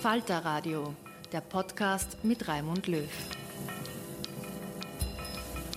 Falter Radio, der Podcast mit Raimund Löw.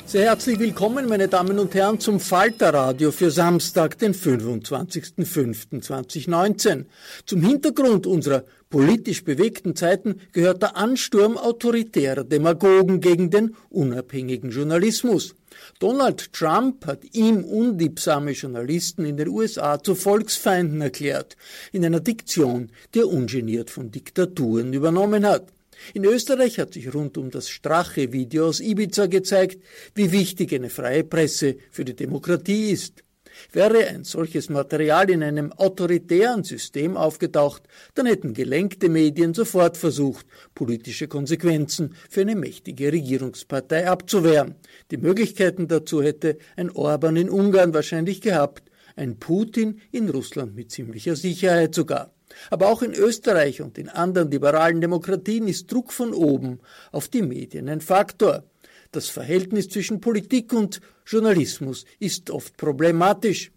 Sehr herzlich willkommen, meine Damen und Herren, zum Falter Radio für Samstag, den 25.05.2019. Zum Hintergrund unserer politisch bewegten Zeiten gehört der Ansturm autoritärer Demagogen gegen den unabhängigen Journalismus. Donald Trump hat ihm unliebsame Journalisten in den USA zu Volksfeinden erklärt, in einer Diktion, die er ungeniert von Diktaturen übernommen hat. In Österreich hat sich rund um das Strache-Video aus Ibiza gezeigt, wie wichtig eine freie Presse für die Demokratie ist. Wäre ein solches Material in einem autoritären System aufgetaucht, dann hätten gelenkte Medien sofort versucht, politische Konsequenzen für eine mächtige Regierungspartei abzuwehren. Die Möglichkeiten dazu hätte ein Orban in Ungarn wahrscheinlich gehabt, ein Putin in Russland mit ziemlicher Sicherheit sogar. Aber auch in Österreich und in anderen liberalen Demokratien ist Druck von oben auf die Medien ein Faktor. Das Verhältnis zwischen Politik und Journalismus ist oft problematisch.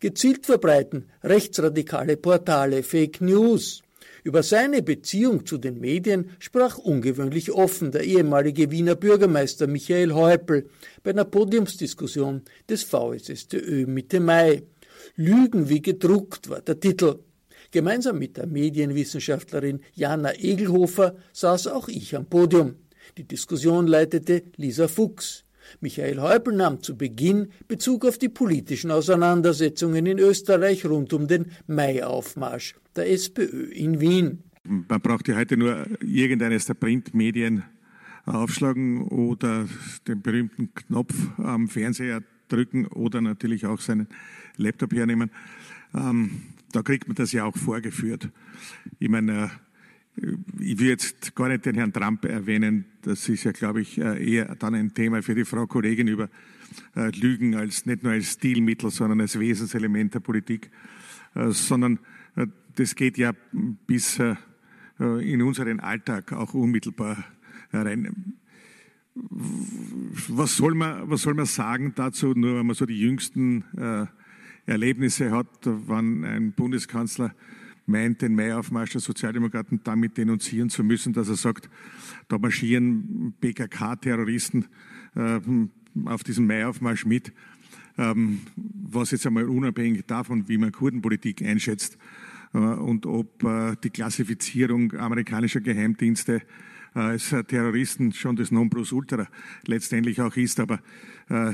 Gezielt verbreiten rechtsradikale Portale Fake News. Über seine Beziehung zu den Medien sprach ungewöhnlich offen der ehemalige Wiener Bürgermeister Michael Häupl bei einer Podiumsdiskussion des VSSTÖ Mitte Mai. Lügen wie gedruckt war der Titel. Gemeinsam mit der Medienwissenschaftlerin Jana Egelhofer saß auch ich am Podium. Die Diskussion leitete Lisa Fuchs. Michael Häupl nahm zu Beginn Bezug auf die politischen Auseinandersetzungen in Österreich rund um den Mai-Aufmarsch der SPÖ in Wien. Man braucht ja heute nur irgendeines der Printmedien aufschlagen oder den berühmten Knopf am Fernseher drücken oder natürlich auch seinen Laptop hernehmen. Ähm, da kriegt man das ja auch vorgeführt. Ich meine, äh, ich will jetzt gar nicht den Herrn Trump erwähnen. Das ist ja, glaube ich, äh, eher dann ein Thema für die Frau Kollegin über äh, Lügen als nicht nur als Stilmittel, sondern als Wesenselement der Politik, sondern das geht ja bis in unseren Alltag auch unmittelbar rein. Was soll man, was soll man sagen dazu, nur wenn man so die jüngsten Erlebnisse hat, wann ein Bundeskanzler meint, den Maiaufmarsch der Sozialdemokraten damit denunzieren zu müssen, dass er sagt, da marschieren PKK-Terroristen äh, auf diesem Maiaufmarsch mit, ähm, was jetzt einmal unabhängig davon, wie man Kurdenpolitik einschätzt äh, und ob äh, die Klassifizierung amerikanischer Geheimdienste als Terroristen schon das Nonplusultra letztendlich auch ist. Aber äh,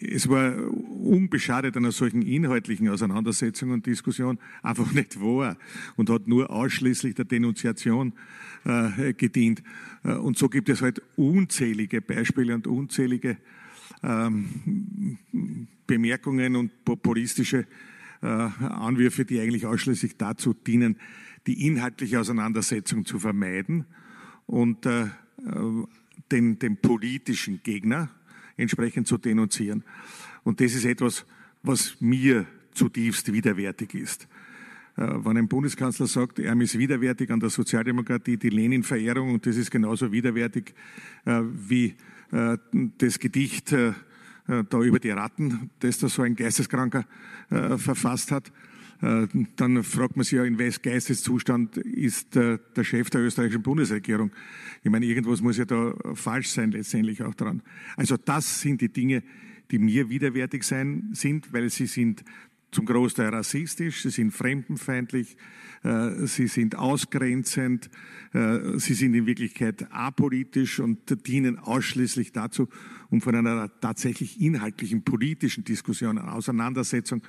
es war unbeschadet einer solchen inhaltlichen Auseinandersetzung und Diskussion einfach nicht wahr und hat nur ausschließlich der Denunziation äh, gedient. Äh, und so gibt es halt unzählige Beispiele und unzählige ähm, Bemerkungen und populistische Anwürfe, die eigentlich ausschließlich dazu dienen, die inhaltliche Auseinandersetzung zu vermeiden und den, den politischen Gegner entsprechend zu denunzieren. Und das ist etwas, was mir zutiefst widerwärtig ist. Äh, wenn ein Bundeskanzler sagt, er ist widerwärtig an der Sozialdemokratie, die Lenin-Verehrung, und das ist genauso widerwärtig äh, wie äh, das Gedicht da über die Ratten, das da so ein Geisteskranker verfasst hat, dann fragt man sich ja, in welchem Geisteszustand ist der Chef der österreichischen Bundesregierung. Ich meine, irgendwas muss ja da falsch sein letztendlich auch dran. Also das sind die Dinge, die mir widerwärtig sein, sind, weil sie sind zum Großteil rassistisch, sie sind fremdenfeindlich, äh, sie sind ausgrenzend, äh, sie sind in Wirklichkeit apolitisch und dienen ausschließlich dazu, um von einer tatsächlich inhaltlichen politischen Diskussion, einer Auseinandersetzung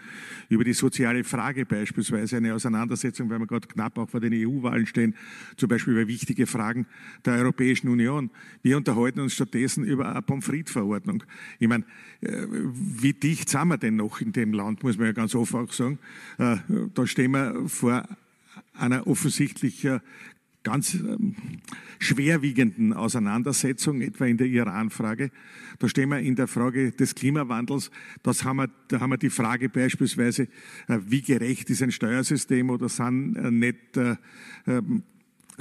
über die soziale Frage beispielsweise, eine Auseinandersetzung, weil wir gerade knapp auch vor den EU-Wahlen stehen, zum Beispiel über wichtige Fragen der Europäischen Union. Wir unterhalten uns stattdessen über eine Pommes frites-Verordnung. Ich meine, äh, wie dicht sind wir denn noch in dem Land, muss man ja ganz offen auch sagen. Da stehen wir vor einer offensichtlich ganz ähm, schwerwiegenden Auseinandersetzung, etwa in der Iran-Frage. Da stehen wir in der Frage des Klimawandels. Das haben wir, da haben wir die Frage beispielsweise, äh, wie gerecht ist ein Steuersystem oder sind äh, nicht äh, ähm,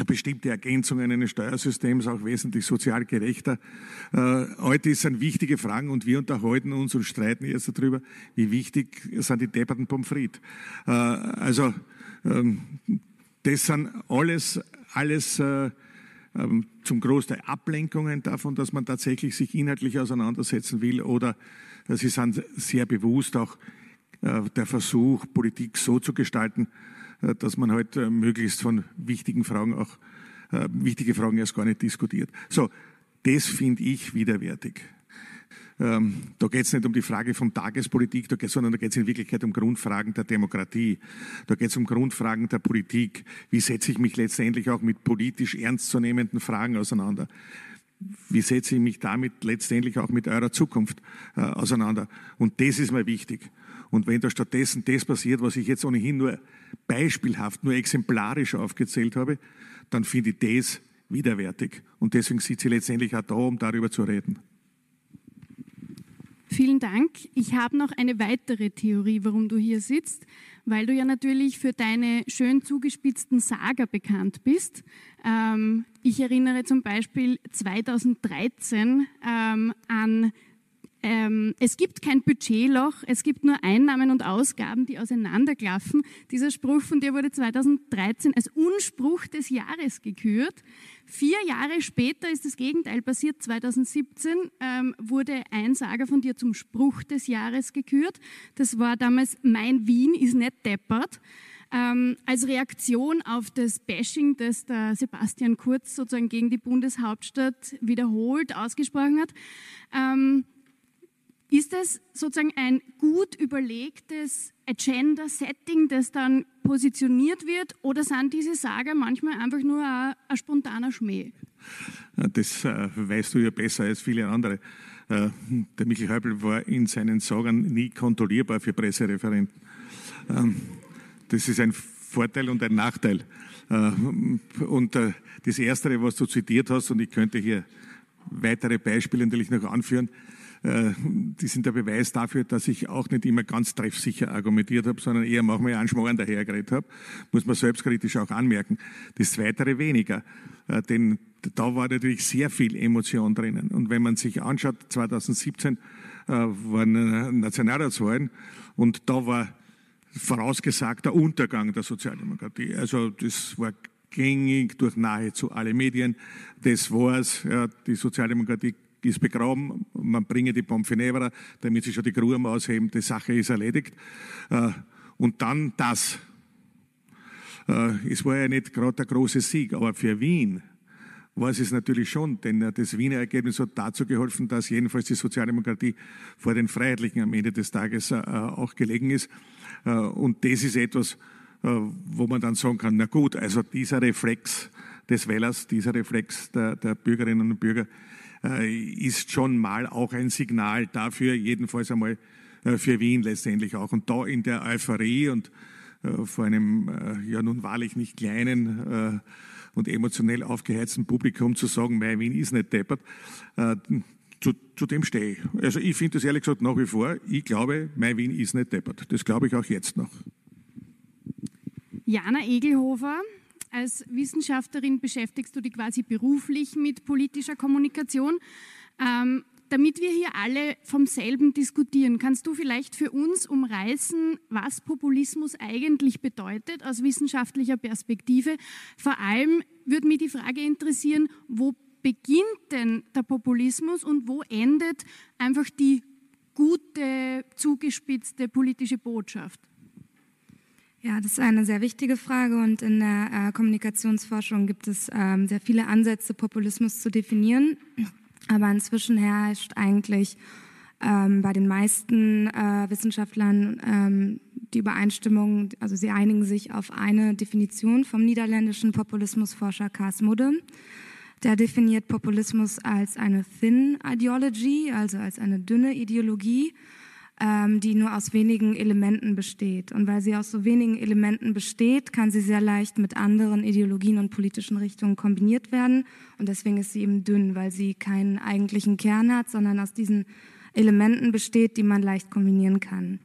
bestimmte Ergänzungen eines Steuersystems auch wesentlich sozial gerechter. heute sind wichtige Fragen und wir unterhalten uns und streiten jetzt darüber, wie wichtig sind die depperten Pommes frites. also ähm, das sind alles, alles äh, ähm, zum Großteil Ablenkungen davon, dass man tatsächlich sich inhaltlich auseinandersetzen will oder äh, sie sind sehr bewusst auch äh, der Versuch, Politik so zu gestalten, äh, dass man halt äh, möglichst von wichtigen Fragen auch äh, wichtige Fragen erst gar nicht diskutiert. So, das finde ich widerwärtig. Ähm, da geht es nicht um die Frage von Tagespolitik, da sondern da geht es in Wirklichkeit um Grundfragen der Demokratie. Da geht es um Grundfragen der Politik. Wie setze ich mich letztendlich auch mit politisch ernstzunehmenden Fragen auseinander? Wie setze ich mich damit letztendlich auch mit eurer Zukunft äh, auseinander? Und das ist mir wichtig. Und wenn da stattdessen das passiert, was ich jetzt ohnehin nur beispielhaft, nur exemplarisch aufgezählt habe, dann finde ich das widerwärtig. Und deswegen sitze ich letztendlich auch da, um darüber zu reden. Vielen Dank. Ich habe noch eine weitere Theorie, warum du hier sitzt, weil du ja natürlich für deine schön zugespitzten Sager bekannt bist. Ähm, ich erinnere zum Beispiel 2013 ähm, an ähm, es gibt kein Budgetloch, es gibt nur Einnahmen und Ausgaben, die auseinanderklaffen. Dieser Spruch von dir wurde 2013 als Unspruch des Jahres gekürt. Vier Jahre später ist das Gegenteil passiert. 2017 ähm, wurde ein Sager von dir zum Spruch des Jahres gekürt. Das war damals Mein Wien ist nicht deppert. Ähm, als Reaktion auf das Bashing, das der Sebastian Kurz sozusagen gegen die Bundeshauptstadt wiederholt ausgesprochen hat. Ähm, ist es sozusagen ein gut überlegtes Agenda-Setting, das dann positioniert wird, oder sind diese Sager manchmal einfach nur ein, ein spontaner Schmäh? Das äh, weißt du ja besser als viele andere. Äh, der Michael Häupl war in seinen Sagern nie kontrollierbar für Pressereferenten. Ähm, das ist ein Vorteil und ein Nachteil. Äh, und äh, das Erste, was du zitiert hast, und ich könnte hier weitere Beispiele natürlich noch anführen, die sind der Beweis dafür, dass ich auch nicht immer ganz treffsicher argumentiert habe, sondern eher manchmal einen Schmarrn dahergeredet habe. Muss man selbstkritisch auch anmerken. Das Zweitere weniger. Äh, denn da war natürlich sehr viel Emotion drinnen. Und wenn man sich anschaut, 2017 äh, waren Nationalratswahlen und da war vorausgesagt der Untergang der Sozialdemokratie. Also das war gängig durch nahezu alle Medien. Das war's. Ja, die Sozialdemokratie ist begraben, man bringe die Pomfenevra, damit sie schon die Gruben ausheben, die Sache ist erledigt. Äh, und dann das. Äh, es war ja nicht gerade der große Sieg, aber für Wien war es natürlich schon, denn äh, das Wiener Ergebnis hat dazu geholfen, dass jedenfalls die Sozialdemokratie vor den Freiheitlichen am Ende des Tages auch gelegen ist. Und das ist etwas, wo man dann sagen kann, na gut, also dieser Reflex des Wählers, dieser Reflex der, der Bürgerinnen und Bürger, äh, ist schon mal auch ein Signal dafür, jedenfalls einmal äh, für Wien letztendlich auch. Und da in der Euphorie und äh, vor einem ja nun wahrlich nicht kleinen und emotionell aufgeheizten Publikum zu sagen, mein Wien ist nicht deppert, äh, zu, zu dem stehe ich. Also ich finde das ehrlich gesagt nach wie vor, ich glaube, mein Wien ist nicht deppert. Das glaube ich auch jetzt noch. Jana Egelhofer, als Wissenschaftlerin beschäftigst du dich quasi beruflich mit politischer Kommunikation. Ähm, damit wir hier alle vom selben diskutieren, kannst du vielleicht für uns umreißen, was Populismus eigentlich bedeutet aus wissenschaftlicher Perspektive? Vor allem würde mich die Frage interessieren, wo beginnt denn der Populismus und wo endet einfach die gute, zugespitzte politische Botschaft? Ja, das ist eine sehr wichtige Frage und in der äh, Kommunikationsforschung gibt es ähm, sehr viele Ansätze, Populismus zu definieren. Aber inzwischen herrscht eigentlich ähm, bei den meisten äh, Wissenschaftlern ähm, die Übereinstimmung, also sie einigen sich auf eine Definition vom niederländischen Populismusforscher Kaas Mudde. Der definiert Populismus als eine Thin Ideology, also als eine dünne Ideologie, ähm, die nur aus wenigen Elementen besteht. Und weil sie aus so wenigen Elementen besteht, kann sie sehr leicht mit anderen Ideologien und politischen Richtungen kombiniert werden. Und deswegen ist sie eben dünn, weil sie keinen eigentlichen Kern hat, sondern aus diesen Elementen besteht, die man leicht kombinieren kann.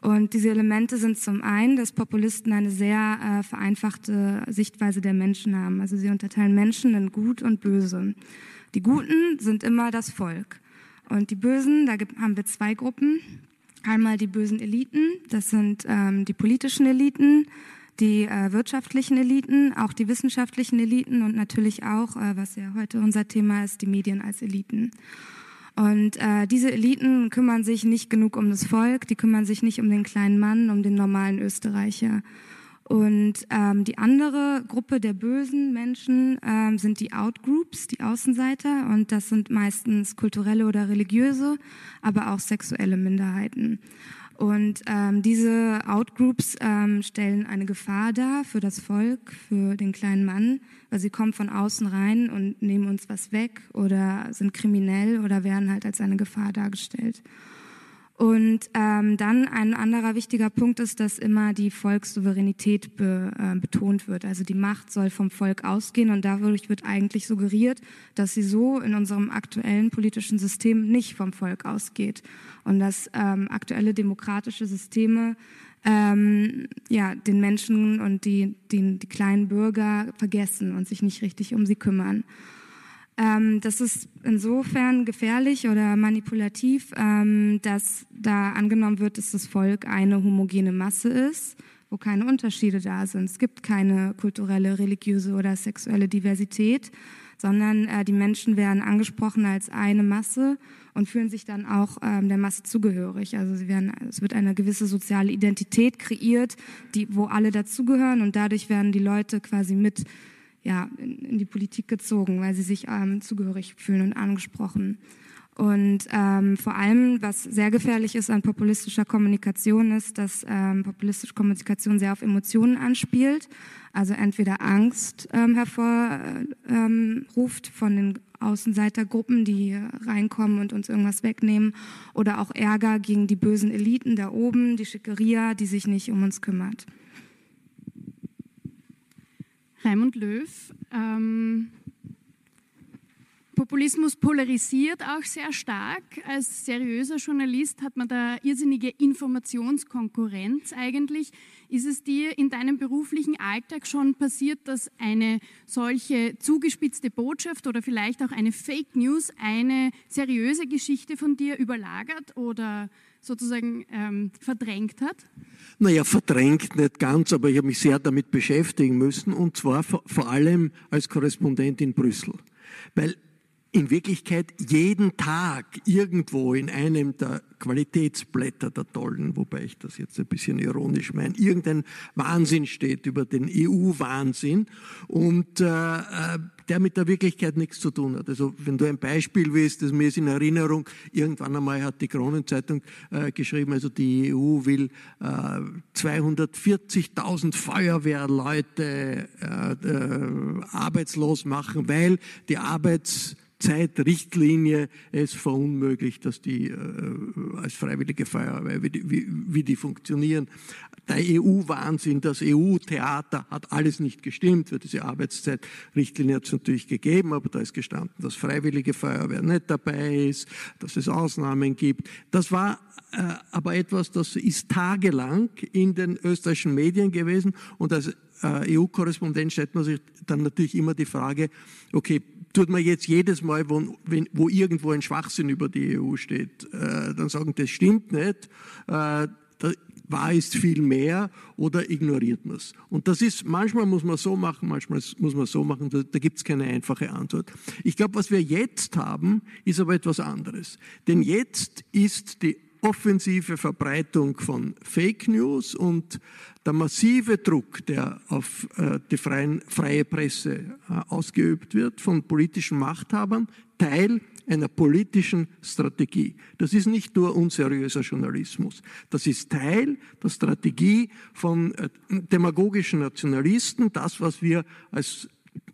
Und diese Elemente sind zum einen, dass Populisten eine sehr äh, vereinfachte Sichtweise der Menschen haben. Also sie unterteilen Menschen in Gut und Böse. Die Guten sind immer das Volk. Und die Bösen, da haben wir zwei Gruppen. Einmal die bösen Eliten, das sind ähm, die politischen Eliten, die äh, wirtschaftlichen Eliten, auch die wissenschaftlichen Eliten und natürlich auch, äh, was ja heute unser Thema ist, die Medien als Eliten. Und äh, diese Eliten kümmern sich nicht genug um das Volk, die kümmern sich nicht um den kleinen Mann, um den normalen Österreicher. Und ähm, die andere Gruppe der bösen Menschen ähm, sind die Outgroups, die Außenseiter. Und das sind meistens kulturelle oder religiöse, aber auch sexuelle Minderheiten. Und ähm, diese Outgroups ähm, stellen eine Gefahr dar für das Volk, für den kleinen Mann, weil sie kommen von außen rein und nehmen uns was weg oder sind kriminell oder werden halt als eine Gefahr dargestellt. Und ähm, dann ein anderer wichtiger Punkt ist, dass immer die Volkssouveränität be, äh, betont wird. Also die Macht soll vom Volk ausgehen und dadurch wird eigentlich suggeriert, dass sie so in unserem aktuellen politischen System nicht vom Volk ausgeht und dass ähm, aktuelle demokratische Systeme ähm, ja, den Menschen und die, die, die kleinen Bürger vergessen und sich nicht richtig um sie kümmern. Ähm, das ist insofern gefährlich oder manipulativ, ähm, dass da angenommen wird, dass das Volk eine homogene Masse ist, wo keine Unterschiede da sind. Es gibt keine kulturelle, religiöse oder sexuelle Diversität, sondern äh, die Menschen werden angesprochen als eine Masse und fühlen sich dann auch ähm, der Masse zugehörig. Also sie werden, es wird eine gewisse soziale Identität kreiert, die, wo alle dazugehören und dadurch werden die Leute quasi mit ja, in, in die Politik gezogen, weil sie sich ähm, zugehörig fühlen und angesprochen. Und ähm, vor allem, was sehr gefährlich ist an populistischer Kommunikation, ist, dass ähm, populistische Kommunikation sehr auf Emotionen anspielt. Also entweder Angst ähm, hervorruft ähm, von den Außenseitergruppen, die reinkommen und uns irgendwas wegnehmen, oder auch Ärger gegen die bösen Eliten da oben, die Schickeria, die sich nicht um uns kümmert. Raimund Löw. Ähm, Populismus polarisiert auch sehr stark. Als seriöser Journalist hat man da irrsinnige Informationskonkurrenz eigentlich. Ist es dir in deinem beruflichen Alltag schon passiert, dass eine solche zugespitzte Botschaft oder vielleicht auch eine Fake News eine seriöse Geschichte von dir überlagert oder sozusagen ähm, verdrängt hat? Naja, verdrängt nicht ganz, aber ich habe mich sehr damit beschäftigen müssen und zwar vor, vor allem als Korrespondent in Brüssel. Weil in Wirklichkeit jeden Tag irgendwo in einem der Qualitätsblätter der Tollen, wobei ich das jetzt ein bisschen ironisch meine, irgendein Wahnsinn steht über den EU-Wahnsinn und äh, äh, der mit der Wirklichkeit nichts zu tun hat. Also wenn du ein Beispiel willst, das mir ist in Erinnerung, irgendwann einmal hat die Kronenzeitung äh, geschrieben, also die EU will äh, 240.000 Feuerwehrleute äh, äh, arbeitslos machen, weil die Arbeits Zeitrichtlinie es verunmöglicht, dass die äh, als freiwillige Feuerwehr, wie die, wie, wie die funktionieren. Der EU-Wahnsinn, das EU-Theater hat alles nicht gestimmt. Für diese Arbeitszeitrichtlinie hat es natürlich gegeben, aber da ist gestanden, dass freiwillige Feuerwehr nicht dabei ist, dass es Ausnahmen gibt. Das war äh, aber etwas, das ist tagelang in den österreichischen Medien gewesen und als äh, EU-Korrespondent stellt man sich dann natürlich immer die Frage, okay, tut man jetzt jedes Mal, wo, wenn, wo irgendwo ein Schwachsinn über die EU steht, äh, dann sagen, das stimmt nicht, äh, da, wahr ist viel mehr oder ignoriert man es. Und das ist, manchmal muss man so machen, manchmal muss man so machen, da, da gibt es keine einfache Antwort. Ich glaube, was wir jetzt haben, ist aber etwas anderes. Denn jetzt ist die offensive Verbreitung von Fake News und der massive Druck, der auf äh, die freie Presse äh, ausgeübt wird von politischen Machthabern, Teil einer politischen Strategie. Das ist nicht nur unseriöser Journalismus. Das ist Teil der Strategie von äh, demagogischen Nationalisten, das, was wir als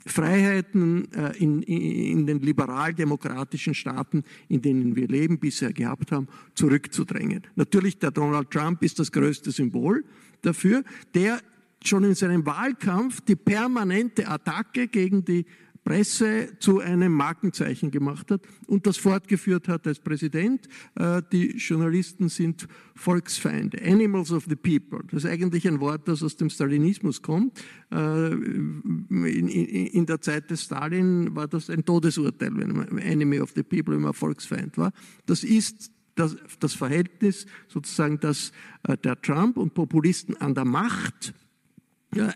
Freiheiten äh, in, in den liberal-demokratischen Staaten, in denen wir leben, bisher gehabt haben, zurückzudrängen. Natürlich, der Donald Trump ist das größte Symbol dafür, der schon in seinem Wahlkampf die permanente Attacke gegen die Presse zu einem Markenzeichen gemacht hat und das fortgeführt hat als Präsident. Äh, die Journalisten sind Volksfeinde, Animals of the People. Das ist eigentlich ein Wort, das aus dem Stalinismus kommt. Äh, in der Zeit des Stalin war das ein Todesurteil, wenn man Enemy of the People immer Volksfeind war. Das ist das, das Verhältnis sozusagen, dass äh, der Trump und Populisten an der Macht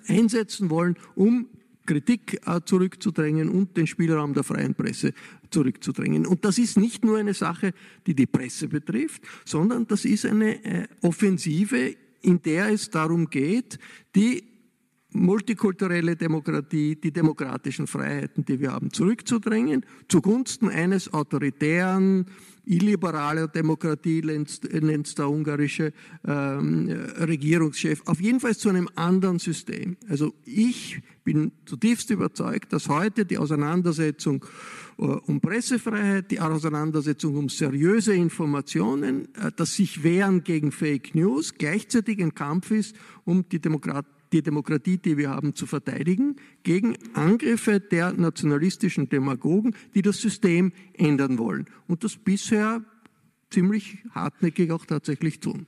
einsetzen wollen, um Kritik äh, zurückzudrängen und den Spielraum der freien Presse zurückzudrängen. Und das ist nicht nur eine Sache, die die Presse betrifft, sondern das ist eine äh, Offensive, in der es darum geht, die multikulturelle Demokratie, die demokratischen Freiheiten, die wir haben, zurückzudrängen, zugunsten eines autoritären, illiberale Demokratie nennt der ungarische ähm, Regierungschef, auf jeden Fall zu einem anderen System. Also ich bin zutiefst überzeugt, dass heute die Auseinandersetzung äh, um Pressefreiheit, die Auseinandersetzung um seriöse Informationen, äh, das sich wehren gegen Fake News, gleichzeitig ein Kampf ist, um die Demokratie die Demokratie, die wir haben, zu verteidigen, gegen Angriffe der nationalistischen Demagogen, die das System ändern wollen und das bisher ziemlich hartnäckig auch tatsächlich tun.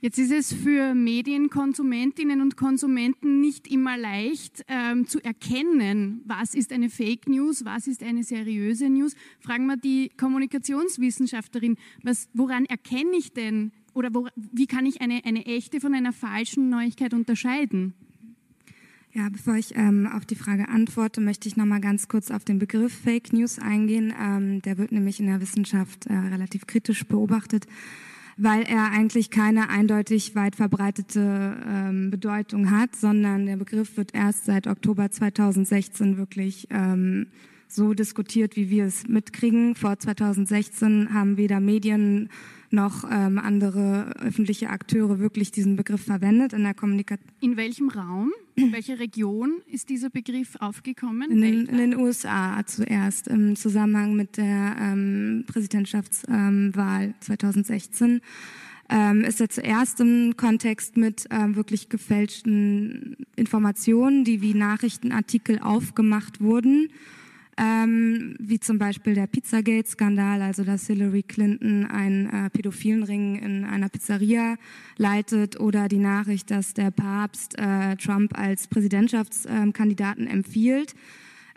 Jetzt ist es für Medienkonsumentinnen und Konsumenten nicht immer leicht ähm, zu erkennen, was ist eine Fake News, was ist eine seriöse News. Fragen wir die Kommunikationswissenschaftlerin, was, woran erkenne ich denn oder wo, wie kann ich eine, eine echte von einer falschen Neuigkeit unterscheiden? Ja, bevor ich ähm, auf die Frage antworte, möchte ich noch mal ganz kurz auf den Begriff Fake News eingehen. Ähm, der wird nämlich in der Wissenschaft äh, relativ kritisch beobachtet, weil er eigentlich keine eindeutig weit verbreitete ähm, Bedeutung hat, sondern der Begriff wird erst seit Oktober 2016 wirklich ähm, so diskutiert, wie wir es mitkriegen. Vor 2016 haben weder Medien noch ähm, andere öffentliche Akteure wirklich diesen Begriff verwendet in der Kommunikation. In welchem Raum, in welcher Region ist dieser Begriff aufgekommen? In den, in den USA zuerst im Zusammenhang mit der ähm, Präsidentschaftswahl ähm, 2016 ähm, ist er zuerst im Kontext mit ähm, wirklich gefälschten Informationen, die wie Nachrichtenartikel aufgemacht wurden ähm, wie zum Beispiel der Pizzagate-Skandal, also dass Hillary Clinton einen äh, pädophilen Ring in einer Pizzeria leitet oder die Nachricht, dass der Papst äh, Trump als Präsidentschaftskandidaten empfiehlt.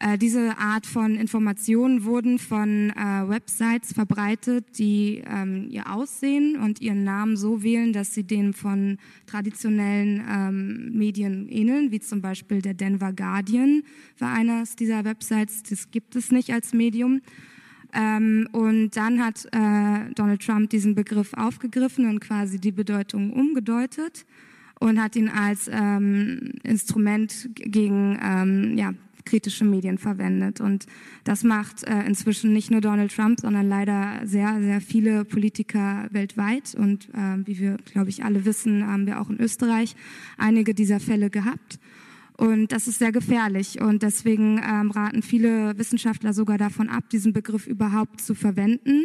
Äh, diese Art von Informationen wurden von äh, Websites verbreitet, die ähm, ihr Aussehen und ihren Namen so wählen, dass sie dem von traditionellen ähm, Medien ähneln, wie zum Beispiel der Denver Guardian war eines dieser Websites. Das gibt es nicht als Medium. Ähm, und dann hat äh, Donald Trump diesen Begriff aufgegriffen und quasi die Bedeutung umgedeutet und hat ihn als ähm, Instrument gegen ähm, ja, kritische Medien verwendet. Und das macht äh, inzwischen nicht nur Donald Trump, sondern leider sehr, sehr viele Politiker weltweit. Und äh, wie wir, glaube ich, alle wissen, haben wir auch in Österreich einige dieser Fälle gehabt. Und das ist sehr gefährlich. Und deswegen ähm, raten viele Wissenschaftler sogar davon ab, diesen Begriff überhaupt zu verwenden.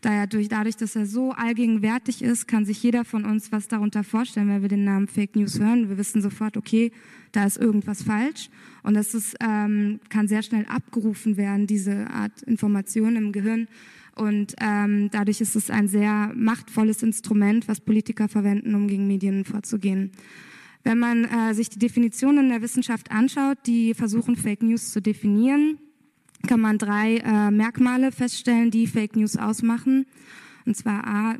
Da er durch, dadurch, dass er so allgegenwärtig ist, kann sich jeder von uns was darunter vorstellen, wenn wir den Namen Fake News hören. Wir wissen sofort, okay, da ist irgendwas falsch. Und das ist, ähm, kann sehr schnell abgerufen werden, diese Art Information im Gehirn. Und ähm, dadurch ist es ein sehr machtvolles Instrument, was Politiker verwenden, um gegen Medien vorzugehen. Wenn man äh, sich die Definitionen der Wissenschaft anschaut, die versuchen, Fake News zu definieren, kann man drei äh, Merkmale feststellen, die Fake News ausmachen. Und zwar A,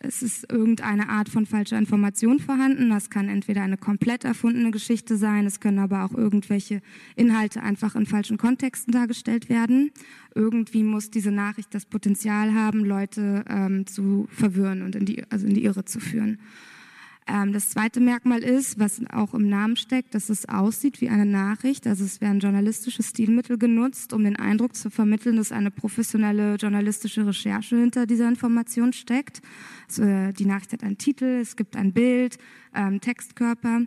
es ist irgendeine Art von falscher Information vorhanden. Das kann entweder eine komplett erfundene Geschichte sein, es können aber auch irgendwelche Inhalte einfach in falschen Kontexten dargestellt werden. Irgendwie muss diese Nachricht das Potenzial haben, Leute ähm, zu verwirren und in die, also in die Irre zu führen. Ähm, das zweite Merkmal ist, was auch im Namen steckt, dass es aussieht wie eine Nachricht. Also es werden journalistische Stilmittel genutzt, um den Eindruck zu vermitteln, dass eine professionelle journalistische Recherche hinter dieser Information steckt. Also, die Nachricht hat einen Titel, es gibt ein Bild, ähm, Textkörper.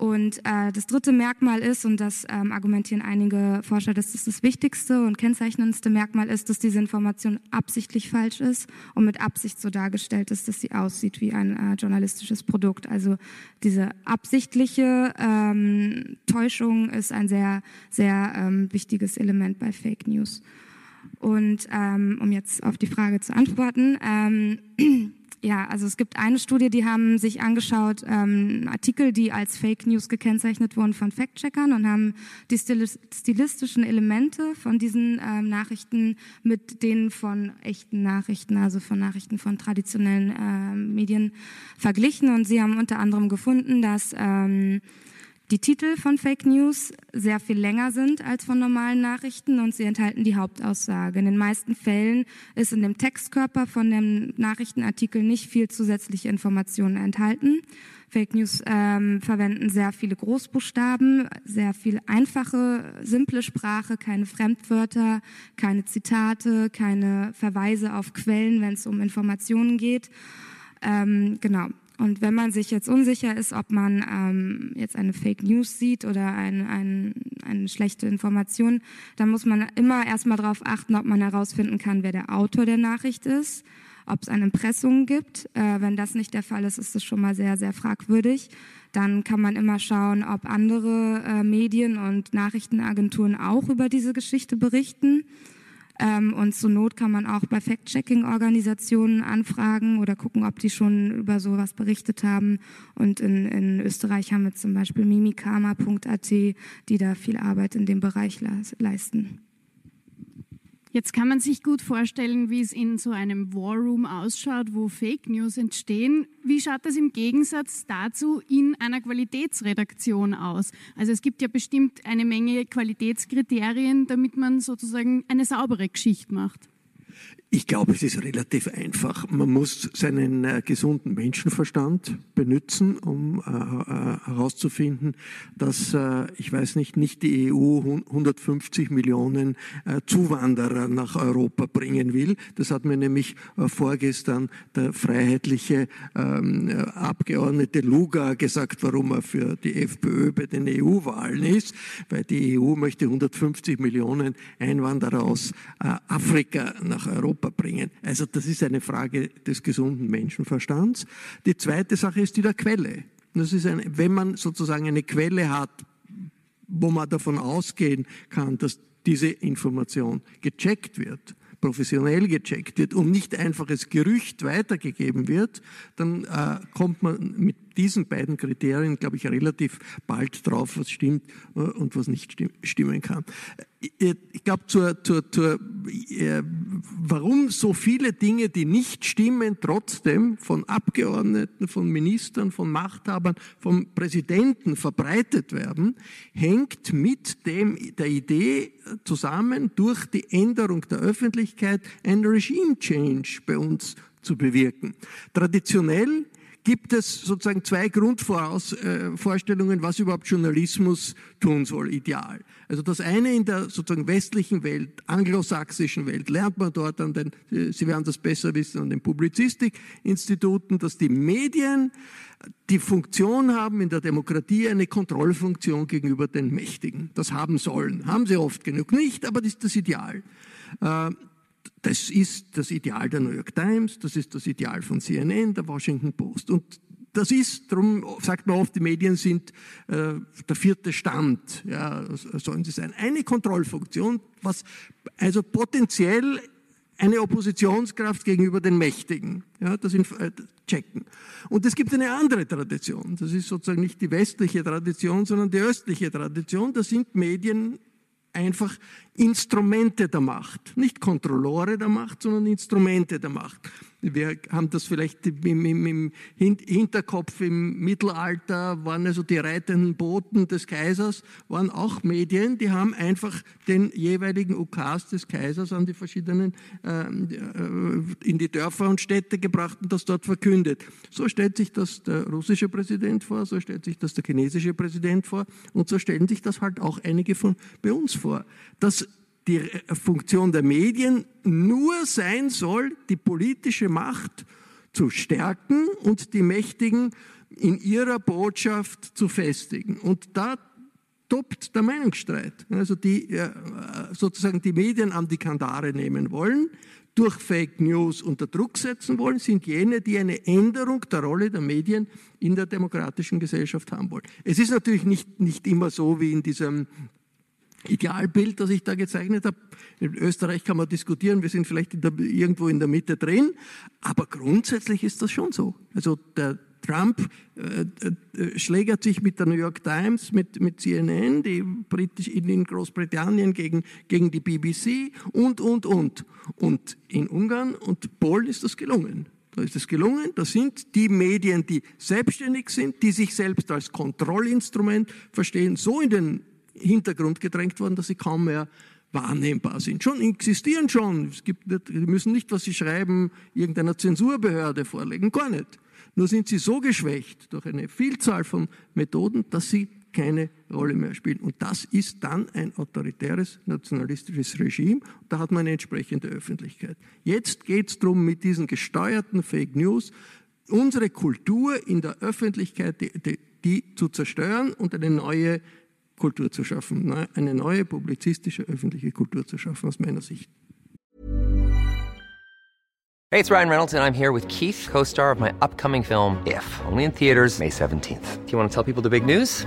Und äh, das dritte Merkmal ist, und das ähm, argumentieren einige Forscher, dass das das wichtigste und kennzeichnendste Merkmal ist, dass diese Information absichtlich falsch ist und mit Absicht so dargestellt ist, dass sie aussieht wie ein äh, journalistisches Produkt. Also diese absichtliche ähm, Täuschung ist ein sehr, sehr ähm, wichtiges Element bei Fake News. Und ähm, um jetzt auf die Frage zu antworten, ähm, ja, also es gibt eine Studie, die haben sich angeschaut, ähm, Artikel, die als Fake News gekennzeichnet wurden von Fact-Checkern und haben die stilistischen Elemente von diesen ähm, Nachrichten mit denen von echten Nachrichten, also von Nachrichten von traditionellen äh, Medien verglichen. Und sie haben unter anderem gefunden, dass ähm, die Titel von Fake News sehr viel länger sind als von normalen Nachrichten und sie enthalten die Hauptaussage. In den meisten Fällen ist in dem Textkörper von dem Nachrichtenartikel nicht viel zusätzliche Informationen enthalten. Fake News ähm, verwenden sehr viele Großbuchstaben, sehr viel einfache, simple Sprache, keine Fremdwörter, keine Zitate, keine Verweise auf Quellen, wenn es um Informationen geht. Ähm, genau. Und wenn man sich jetzt unsicher ist, ob man ähm, jetzt eine Fake News sieht oder ein, ein, eine schlechte Information, dann muss man immer erstmal darauf achten, ob man herausfinden kann, wer der Autor der Nachricht ist, ob es eine Impressum gibt. Äh, wenn das nicht der Fall ist, ist es schon mal sehr, sehr fragwürdig. Dann kann man immer schauen, ob andere äh, Medien und Nachrichtenagenturen auch über diese Geschichte berichten. Ähm, und zur Not kann man auch bei Fact-Checking-Organisationen anfragen oder gucken, ob die schon über sowas berichtet haben. Und in, in Österreich haben wir zum Beispiel mimikama.at, die da viel Arbeit in dem Bereich leisten. Jetzt kann man sich gut vorstellen, wie es in so einem War Room ausschaut, wo Fake News entstehen. Wie schaut das im Gegensatz dazu in einer Qualitätsredaktion aus? Also es gibt ja bestimmt eine Menge Qualitätskriterien, damit man sozusagen eine saubere Geschichte macht. Ich glaube, es ist relativ einfach. Man muss seinen äh, gesunden Menschenverstand benutzen, um äh, äh, herauszufinden, dass, äh, ich weiß nicht, nicht die EU 150 Millionen äh, Zuwanderer nach Europa bringen will. Das hat mir nämlich äh, vorgestern der freiheitliche ähm, Abgeordnete Luga gesagt, warum er für die FPÖ bei den EU-Wahlen ist, weil die EU möchte 150 Millionen Einwanderer aus Afrika nach Europa bringen. Also das ist eine Frage des gesunden Menschenverstands. Die zweite Sache ist die der Quelle. Das ist eine, wenn man sozusagen eine Quelle hat, wo man davon ausgehen kann, dass diese Information gecheckt wird, professionell gecheckt wird und nicht einfaches Gerücht weitergegeben wird, dann äh, kommt man mit diesen beiden Kriterien, glaube ich, relativ bald drauf, was stimmt äh, und was nicht stimmen kann. Äh, ich glaube, zur, zur, zur, äh, warum so viele Dinge, die nicht stimmen, trotzdem von Abgeordneten, von Ministern, von Machthabern, vom Präsidenten verbreitet werden, hängt mit dem, der Idee zusammen, durch die Änderung der Öffentlichkeit ein Regime Change bei uns zu bewirken. Traditionell gibt es sozusagen zwei Grundvorstellungen, was überhaupt Journalismus tun soll, ideal. Also das eine in der sozusagen westlichen Welt, anglosächsischen Welt, lernt man dort an den, Sie werden das besser wissen, an den Publizistikinstituten, dass die Medien die Funktion haben in der Demokratie eine Kontrollfunktion gegenüber den Mächtigen. Das haben sollen. Haben sie oft genug nicht, aber das ist das Ideal. Äh, das ist das Ideal der New York Times, das ist das Ideal von CNN, der Washington Post. Und das ist, darum sagt man oft, die Medien sind äh, der vierte Stand, ja, sollen sie sein. Eine Kontrollfunktion, was also potenziell eine Oppositionskraft gegenüber den Mächtigen, ja, das in, äh, checken. Und es gibt eine andere Tradition, das ist sozusagen nicht die westliche Tradition, sondern die östliche Tradition, da sind Medien einfach Instrumente der Macht, nicht Kontrollore der Macht, sondern Instrumente der Macht. Wir haben das vielleicht im, im, im, Hinterkopf im Mittelalter, waren also die reitenden Boten des Kaisers, waren auch Medien, die haben einfach den jeweiligen Ukas des Kaisers an die verschiedenen, äh, in die Dörfer und Städte gebracht und das dort verkündet. So stellt sich das der russische Präsident vor, so stellt sich das der chinesische Präsident vor und so stellen sich das halt auch einige von bei uns vor. Dass die Funktion der Medien nur sein soll, die politische Macht zu stärken und die Mächtigen in ihrer Botschaft zu festigen. Und da tobt der Meinungsstreit. Also die äh, sozusagen die Medien an die Kandare nehmen wollen, durch Fake News unter Druck setzen wollen, sind jene, die eine Änderung der Rolle der Medien in der demokratischen Gesellschaft haben wollen. Es ist natürlich nicht, nicht immer so wie in diesem Idealbild, das ich da gezeichnet habe. In Österreich kann man diskutieren, wir sind vielleicht in der, irgendwo in der Mitte drin, aber grundsätzlich ist das schon so. Also der Trump äh, äh, schlägert sich mit der New York Times, mit, mit CNN, die britisch in Großbritannien gegen, gegen die BBC und, und, und. Und in Ungarn und Polen ist das gelungen. Da ist es gelungen. Das sind die Medien, die selbstständig sind, die sich selbst als Kontrollinstrument verstehen, so in den Hintergrund gedrängt worden, dass sie kaum mehr wahrnehmbar sind. Schon existieren schon. Es gibt nicht, sie müssen nicht, was sie schreiben, irgendeiner Zensurbehörde vorlegen, gar nicht. Nur sind sie so geschwächt durch eine Vielzahl von Methoden, dass sie keine Rolle mehr spielen. Und das ist dann ein autoritäres, nationalistisches Regime. Da hat man eine entsprechende Öffentlichkeit. Jetzt geht es darum, mit diesen gesteuerten Fake News unsere Kultur in der Öffentlichkeit die, die, die zu zerstören und eine neue Kultur zu schaffen, eine neue publizistische öffentliche Kultur zu schaffen, aus meiner Sicht. Hey, it's Ryan Reynolds and I'm here with Keith, co-star of my upcoming film If, only in theaters May 17th. Do you want to tell people the big news?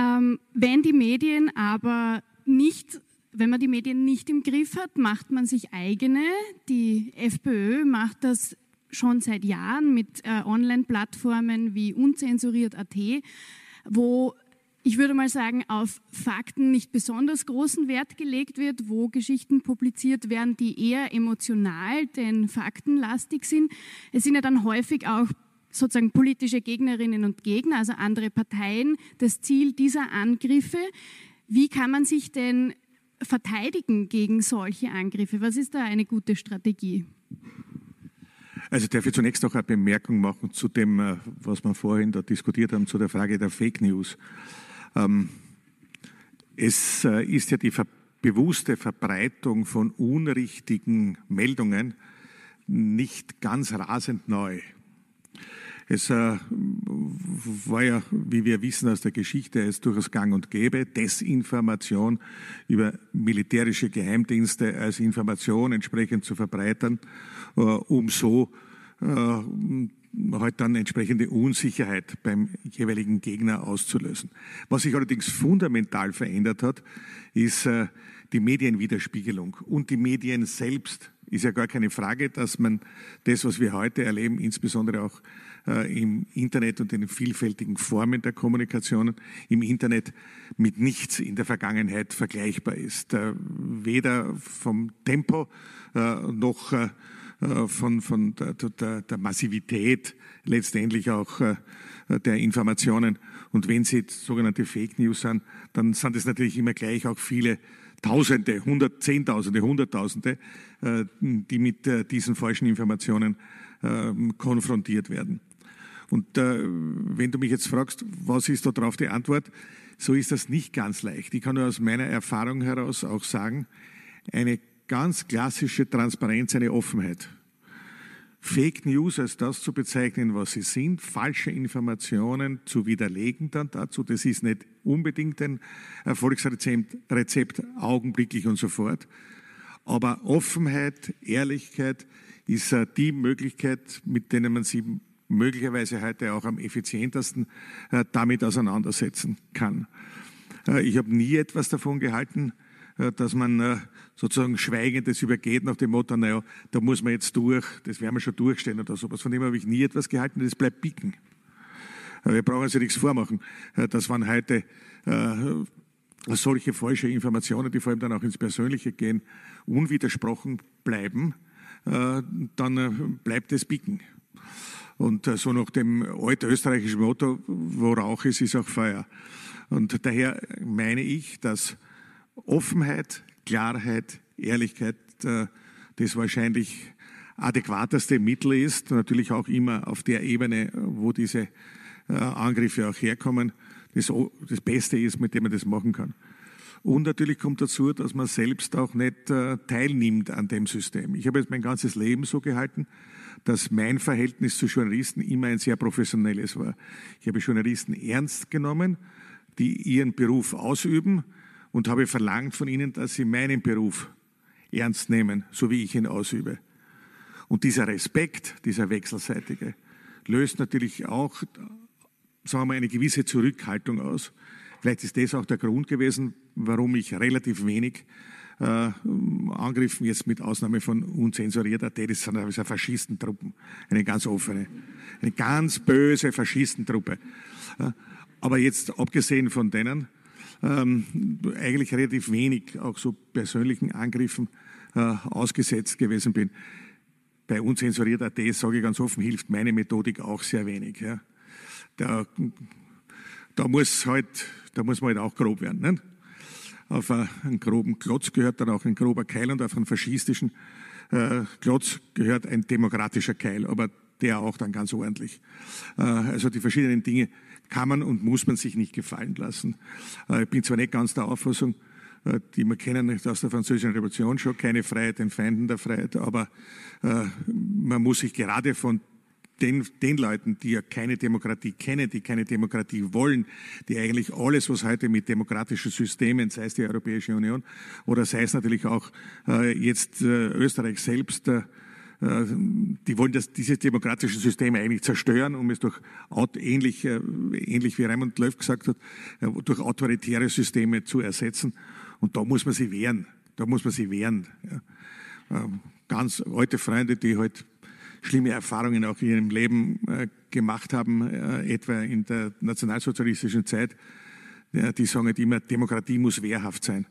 wenn die Medien aber nicht, wenn man die Medien nicht im Griff hat, macht man sich eigene. Die FPÖ macht das schon seit Jahren mit äh, Online-Plattformen wie unzensuriert.at, wo ich würde mal sagen, auf Fakten nicht besonders großen Wert gelegt wird, wo Geschichten publiziert werden, die eher emotional denn faktenlastig sind. Es sind ja dann häufig auch sozusagen politische Gegnerinnen und Gegner, also andere Parteien, das Ziel dieser Angriffe. Wie kann man sich denn verteidigen gegen solche Angriffe? Was ist da eine gute Strategie? Also darf ich zunächst noch eine Bemerkung machen zu dem, äh, was wir vorhin da diskutiert haben, zu der Frage der Fake News. Ähm, es äh, ist ja die bewusste Verbreitung von unrichtigen Meldungen nicht ganz rasend neu. Es äh, war ja, wie wir wissen aus der Geschichte, es durchaus gang und gäbe, Desinformation über militärische Geheimdienste als Information entsprechend zu verbreitern, äh, um so äh, halt dann entsprechende Unsicherheit beim jeweiligen Gegner auszulösen. Was sich allerdings fundamental verändert hat, ist äh, die Medienwiderspiegelung und die Medien selbst. Ist ja gar keine Frage, dass man das, was wir heute erleben, insbesondere auch im Internet und in den vielfältigen Formen der Kommunikation im Internet mit nichts in der Vergangenheit vergleichbar ist. Äh, weder vom Tempo noch von, von der, der, der Massivität letztendlich auch der Informationen. Und wenn sie sogenannte Fake News sind, dann sind es natürlich immer gleich auch viele Tausende, hundert, Zehntausende, Hunderttausende, die mit diesen falschen Informationen konfrontiert werden. Und äh, wenn du mich jetzt fragst, was ist da drauf die Antwort, so ist das nicht ganz leicht. Ich kann nur aus meiner Erfahrung heraus auch sagen, eine ganz klassische Transparenz, eine Offenheit. Fake News als das zu bezeichnen, was sie sind, falsche Informationen zu widerlegen dann dazu, das ist nicht unbedingt ein Erfolgsrezept, Rezept, augenblicklich und sofort. Aber Offenheit, Ehrlichkeit ist äh, die Möglichkeit, mit denen man sie möglicherweise heute auch am effizientesten äh, damit auseinandersetzen kann. Äh, ich habe nie etwas davon gehalten, äh, dass man sozusagen Schweigendes übergeht nach dem Motto, naja, da muss man jetzt durch, das werden wir schon durchstehen oder sowas. Von dem habe ich nie etwas gehalten, das bleibt bicken. Wir brauchen uns ja nichts vormachen, dass man heute solche falsche Informationen, die vor allem dann auch ins Persönliche gehen, unwidersprochen bleiben, dann bleibt es bicken. Und äh, so nach dem altösterreichischen Motto, wo Rauch ist, ist auch Feuer. Und daher meine ich, dass Offenheit, Klarheit, Ehrlichkeit äh, das wahrscheinlich adäquateste Mittel ist. Natürlich auch immer auf der Ebene, wo diese äh, Angriffe auch herkommen, das, das Beste ist, mit dem man das machen kann. Und natürlich kommt dazu, dass man selbst auch nicht teilnimmt an dem System. Ich habe jetzt mein ganzes Leben so gehalten, dass mein Verhältnis zu Journalisten immer ein sehr professionelles war. Ich habe Journalisten ernst genommen, die ihren Beruf ausüben und habe verlangt von ihnen, dass sie meinen Beruf ernst nehmen, so wie ich ihn ausübe. Und dieser Respekt, dieser wechselseitige, löst natürlich auch, sagen wir mal, eine gewisse Zurückhaltung aus. Vielleicht ist das auch der Grund gewesen, warum ich relativ wenig äh, angriffen, jetzt mit Ausnahme von unzensuriert.at, das sind also Faschistentruppen, eine ganz offene, eine ganz böse Faschistentruppe. Äh, aber jetzt abgesehen von denen, ähm, eigentlich relativ wenig auch so persönlichen Angriffen äh, ausgesetzt gewesen bin. Bei unzensuriert.at, sage ich ganz offen, hilft meine Methodik auch sehr wenig. Ja. Da, da muss halt, da muss man halt auch grob werden. Nicht? Auf einen groben Klotz gehört dann auch ein grober Keil und auf einen faschistischen äh, Klotz gehört ein demokratischer Keil, aber der auch dann ganz ordentlich. Äh, also die verschiedenen Dinge kann man und muss man sich nicht gefallen lassen. Äh, ich bin zwar nicht ganz der Auffassung, die wir kennen aus der französischen Revolution schon, keine Freiheit den Feinden der Freiheit, aber man muss sich gerade von den, den Leuten, die ja keine Demokratie kennen, die keine Demokratie wollen, die eigentlich alles, was heute mit demokratischen Systemen, sei es die Europäische Union oder sei es natürlich auch äh, jetzt äh, Österreich selbst, äh, äh die wollen das, dieses demokratische System eigentlich zerstören, um es durch ähnlich, äh, ähnlich wie Raimund Löw gesagt hat, äh, durch autoritäre Systeme zu ersetzen. Und da muss man sie wehren. Da muss man sie wehren. Ja. Ähm, ganz alte Freunde, die halt schlimme Erfahrungen auch in ihrem Leben äh, gemacht haben, äh, etwa in der nationalsozialistischen Zeit, die sagen halt immer, Demokratie muss wehrhaft sein.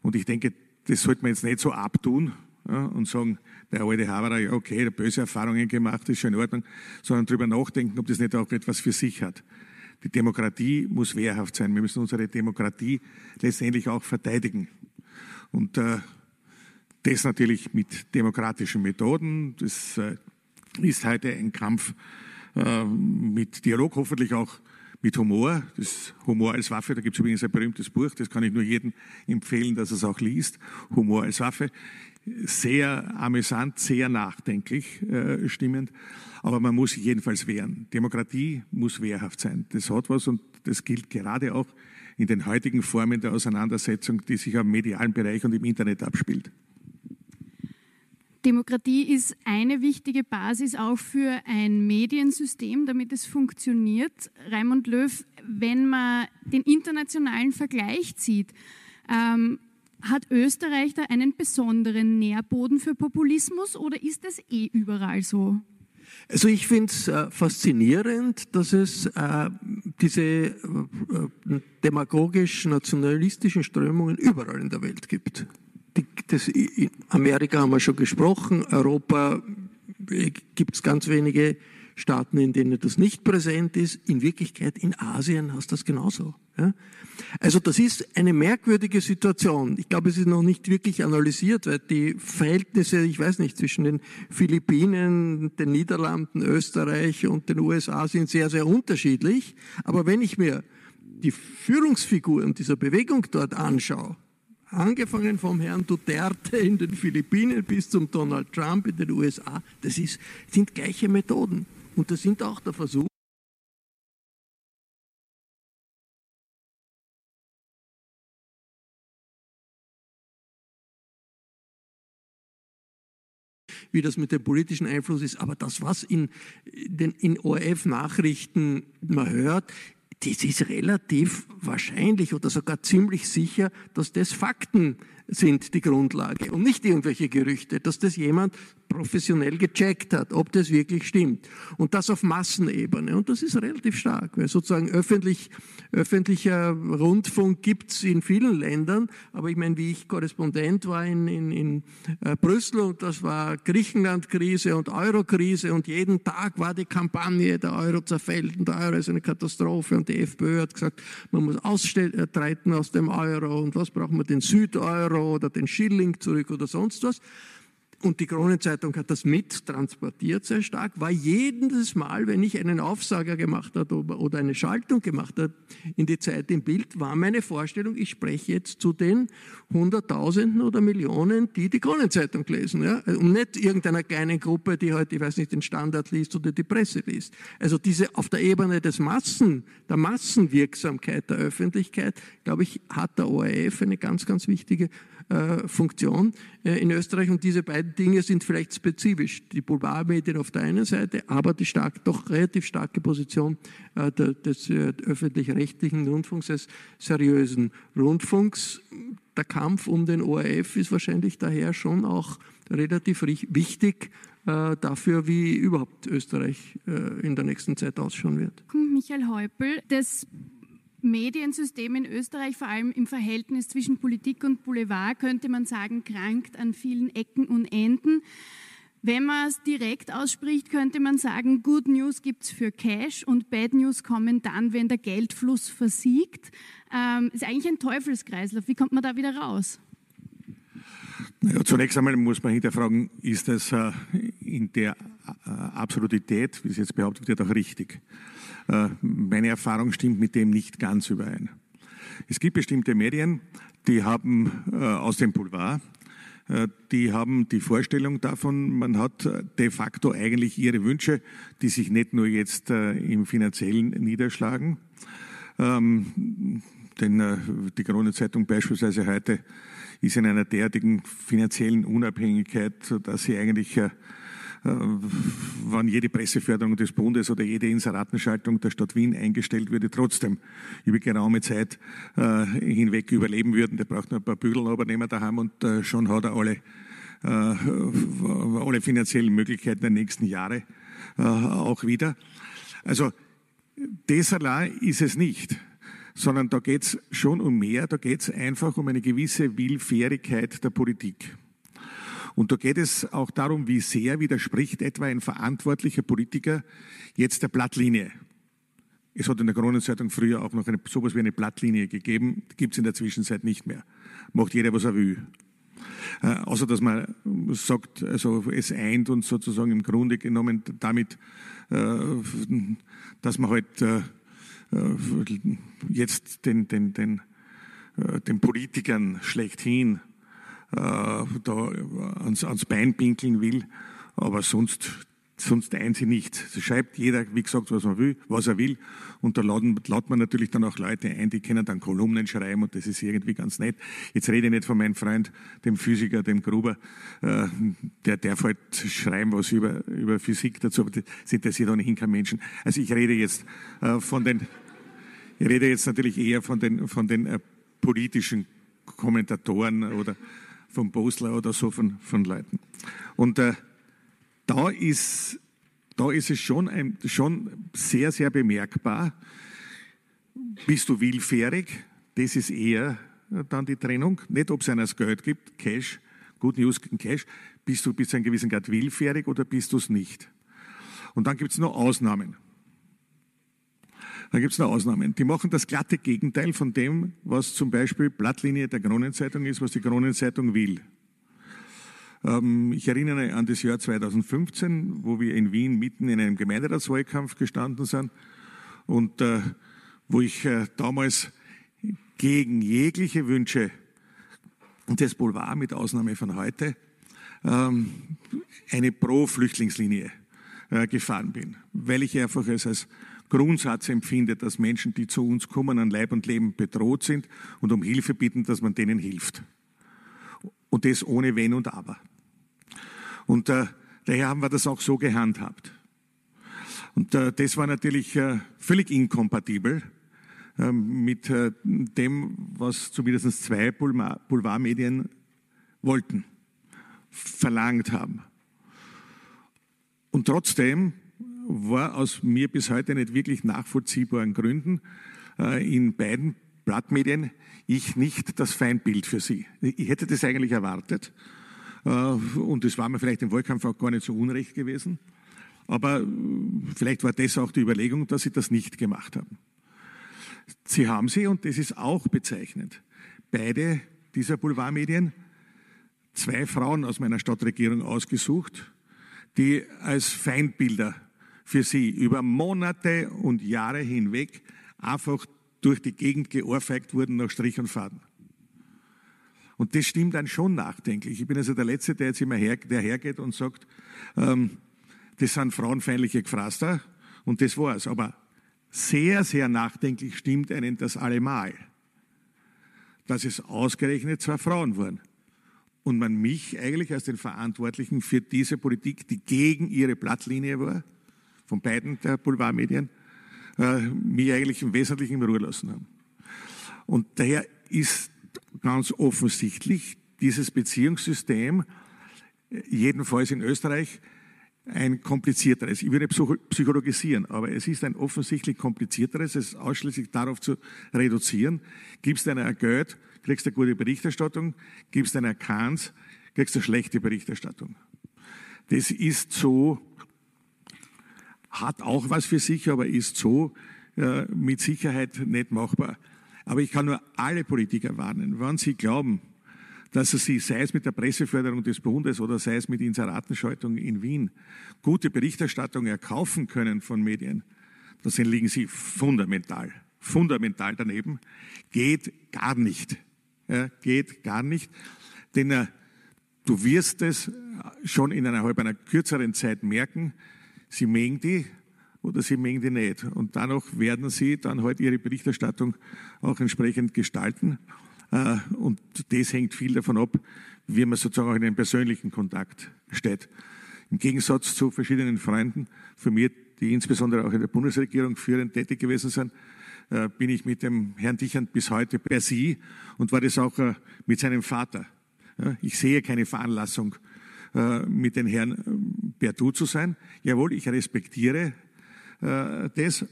Und ich denke, das sollte man jetzt nicht so abtun und sagen, der alte Haberer, ja okay, der böse Erfahrungen gemacht, ist schon in Ordnung, sondern darüber nachdenken, ob das nicht auch etwas für sich hat. Die Demokratie muss wehrhaft sein. Wir müssen unsere Demokratie letztendlich auch verteidigen. Und äh, das natürlich mit demokratischen Methoden. Das äh, ist heute ein Kampf äh, mit Dialog, hoffentlich auch mit Humor. Das Humor als Waffe, da gibt es übrigens ein berühmtes Buch, das kann ich nur jedem empfehlen, dass er es auch liest. Humor als Waffe. Sehr amüsant, sehr nachdenklich äh, stimmend, aber man muss sich jedenfalls wehren. Demokratie muss wehrhaft sein. Das hat was und das gilt gerade auch in den heutigen Formen der Auseinandersetzung, die sich am medialen Bereich und im Internet abspielt. Demokratie ist eine wichtige Basis auch für ein Mediensystem, damit es funktioniert. Raimund Löw, wenn man den internationalen Vergleich zieht, ähm, hat Österreich da einen besonderen Nährboden für Populismus oder ist es eh überall so? Also ich finde es äh, faszinierend, dass es äh, diese äh, demagogisch-nationalistischen Strömungen überall in der Welt gibt. Das, Amerika haben wir schon gesprochen, Europa äh, gibt es ganz wenige Staaten, in denen das nicht präsent ist. In Wirklichkeit in Asien hast du das genauso. Ja? Also das ist eine merkwürdige Situation. Ich glaube, es ist noch nicht wirklich analysiert, weil die Verhältnisse, ich weiß nicht, zwischen den Philippinen, den Niederlanden, Österreich und den USA sind sehr, sehr unterschiedlich. Aber wenn ich mir die Führungsfiguren dieser Bewegung dort anschaue, angefangen vom Herrn Duterte in den Philippinen bis zum Donald Trump in den USA, das ist, sind gleiche Methoden. Und das sind auch der Versuch, wie das mit dem politischen Einfluss ist. Aber das, was in den in ORF-Nachrichten man hört, das ist relativ wahrscheinlich oder sogar ziemlich sicher, dass das Fakten sind die Grundlage und nicht irgendwelche Gerüchte, dass das jemand professionell gecheckt hat, ob das wirklich stimmt. Und das auf Massenebene. Und das ist relativ stark, weil sozusagen öffentlich, öffentlicher Rundfunk gibt's in vielen Ländern. Aber ich meine, wie ich Korrespondent war in, in, in äh, Brüssel und das war Griechenland-Krise und Euro-Krise und jeden Tag war die Kampagne, der Euro zerfällt und der Euro ist eine Katastrophe und die FPÖ hat gesagt, man muss austreten aus dem Euro und was braucht man, den Südeuro oder den Schilling zurück oder sonst was und die Kronenzeitung hat das mit transportiert sehr stark, war jedes Mal, wenn ich einen Aufsager gemacht habe oder eine Schaltung gemacht habe in die Zeit im Bild, war meine Vorstellung, ich spreche jetzt zu den Hunderttausenden oder Millionen, die die Kronenzeitung lesen. Ja? Und nicht irgendeiner kleinen Gruppe, die heute, ich weiß nicht, den Standard liest oder die Presse liest. Also diese auf der Ebene des Massen, der Massenwirksamkeit der Öffentlichkeit, glaube ich, hat der ORF eine ganz, ganz wichtige Funktion äh, in Österreich. Und diese beiden Dinge sind vielleicht spezifisch. Die Boulevardmedien auf der einen Seite, aber die stark, doch relativ starke Position äh, des öffentlich-rechtlichen Rundfunks, des seriösen Rundfunks. Der Kampf um den ORF ist wahrscheinlich daher schon auch relativ wichtig dafür, wie überhaupt Österreich in der nächsten Zeit ausschauen wird. Michael Häupl, das Mediensystem in Österreich, vor allem im Verhältnis zwischen Politik und Boulevard, könnte man sagen, krankt an vielen Ecken und Enden. Wenn man es direkt ausspricht, könnte man sagen, Good News gibt es für Cash und Bad News kommen dann, wenn der Geldfluss versiegt. Ähm, ist eigentlich ein Teufelskreislauf. Wie kommt man da wieder raus? Ja, zunächst einmal muss man hinterfragen, ist das äh, in der äh, Absolutität, wie es jetzt behauptet wird, auch richtig? Äh, meine Erfahrung stimmt mit dem nicht ganz überein. Es gibt bestimmte Medien, die haben äh, aus dem Boulevard, äh, die haben die Vorstellung davon, man hat de facto eigentlich ihre Wünsche, die sich nicht nur jetzt im finanziellen niederschlagen. Ähm, denn die Kronenzeitung beispielsweise heute ist in einer derartigen finanziellen Unabhängigkeit, dass sie eigentlich wann jede Presseförderung des Bundes oder jede Inseratenschaltung der Stadt Wien eingestellt würde, trotzdem über geraume Zeit äh, hinweg überleben würden. Der braucht nur ein paar Bügel Bügelabernehmer daheim und äh, schon hat er alle, alle finanziellen Möglichkeiten der nächsten Jahre auch wieder. Also das ist es nicht sondern da geht es schon um mehr, da geht es einfach um eine gewisse Willfährigkeit der Politik. Und da geht es auch darum, wie sehr widerspricht etwa ein verantwortlicher Politiker jetzt der Blattlinie. Es hat in der Kronenzeitung früher auch noch eine, sowas wie eine Blattlinie gegeben, gibt es in der Zwischenzeit nicht mehr. Macht jeder, was er will. Äh, außer dass man sagt, also es eint uns sozusagen im Grunde genommen damit, äh, dass man halt äh, jetzt den, den, den, äh, den Politikern schlechthin äh, da ans, ans Bein pinkeln will, aber sonst sonst eint sie nicht. Es schreibt jeder, wie gesagt, was man will, was er will. Und da laden, ladet man natürlich dann auch Leute ein, die können dann Kolumnen schreiben und das ist irgendwie ganz nett. Jetzt rede ich nicht von meinem Freund, dem Physiker, dem Gruber, äh, der darf halt schreiben was über, über Physik dazu, aber das interessiert ohnehin kein Menschen. Also ich rede jetzt äh, von den, ich rede jetzt natürlich eher von den, von den äh, politischen Kommentatoren oder vom Bosler oder so von, von Leuten. Und äh, da ist, da ist es schon, ein, schon sehr, sehr bemerkbar. Bist du willfährig? Das ist eher dann die Trennung. Nicht, ob es einer das Geld gibt, Cash, Good News gegen Cash. Bist du bis zu einem gewissen Grad willfährig oder bist du es nicht? Und dann gibt es noch Ausnahmen. Dann gibt es noch Ausnahmen. Die machen das glatte Gegenteil von dem, was zum Beispiel Blattlinie der Kronenzeitung ist, was die Kronenzeitung will. Ähm, ich erinnere an das Jahr 2015, wo wir in Wien mitten in einem Gemeinderatswahlkampf gestanden sind und äh, wo ich äh, damals gegen jegliche Wünsche des Boulevard, mit Ausnahme von heute, ähm, eine Pro-Flüchtlingslinie äh, gefahren bin, weil ich einfach es als Grundsatz empfinde, dass Menschen, die zu uns kommen, an Leib und Leben bedroht sind und um Hilfe bitten, dass man denen hilft. Und das ohne Wenn und Aber. Und äh, daher haben wir das auch so gehandhabt. Und äh, das war natürlich äh, völlig inkompatibel äh, mit äh, dem, was zumindest zwei Boulevardmedien wollten, verlangt haben. Und trotzdem war aus mir bis heute nicht wirklich nachvollziehbaren Gründen äh, in beiden Blattmedien ich nicht das Feindbild für sie. Ich hätte das eigentlich erwartet äh, und es war mir vielleicht im Wahlkampf auch gar nicht so unrecht gewesen. Aber äh, vielleicht war das auch die Überlegung, dass sie das nicht gemacht haben. Sie haben sie, und das ist auch bezeichnend, beide dieser Boulevardmedien zwei Frauen aus meiner Stadtregierung ausgesucht, die als Feindbilder für sie über Monate und Jahre hinweg einfach durch die Gegend geohrfeigt wurden nach Strich und Faden. Und das stimmt dann schon nachdenklich. Ich bin also der Letzte, der jetzt immer her, der hergeht und sagt, ähm, das sind frauenfeindliche Gefraster und das war's. Aber sehr, sehr nachdenklich stimmt einen das allemal, dass es ausgerechnet zwei Frauen waren und man mich eigentlich als den Verantwortlichen für diese Politik, die gegen ihre Blattlinie war, von beiden der Boulevardmedien, äh, mich eigentlich im Wesentlichen in Ruhe lassen haben. Und daher ist ganz offensichtlich dieses Beziehungssystem, äh, jedenfalls in Österreich, ein komplizierteres. Ich würde psychologisieren, aber es ist ein offensichtlich komplizierteres, es ausschließlich darauf zu reduzieren. Gibst du einer Geld, kriegst du eine gute Berichterstattung, gibst du einer Kans, kriegst du eine schlechte Berichterstattung. Das ist so hat auch was für sich, aber ist so äh, mit Sicherheit nicht machbar. Aber ich kann nur alle Politiker warnen, wenn sie glauben, dass sie, sei es mit der Presseförderung des Bundes oder sei es mit Inseratenschaltung in Wien, gute Berichterstattung erkaufen können von Medien, da liegen sie fundamental, fundamental daneben. Geht gar nicht. Ja, geht gar nicht. Denn äh, du wirst es schon in einer halb einer kürzeren Zeit merken, sie mögen die oder sie mögen die nicht. Und danach werden sie dann halt ihre Berichterstattung auch entsprechend gestalten. Äh, und das hängt viel davon ab, wie man sozusagen auch in einen persönlichen Kontakt steht. Im Gegensatz zu verschiedenen Freunden von mir, die insbesondere auch in der Bundesregierung führend tätig gewesen sind, äh, bin ich mit dem Herrn Dichand bis heute per Sie und war das auch äh, mit seinem Vater. Ich sehe keine Veranlassung, mit den Herrn per Du zu sein. Jawohl, ich respektiere das,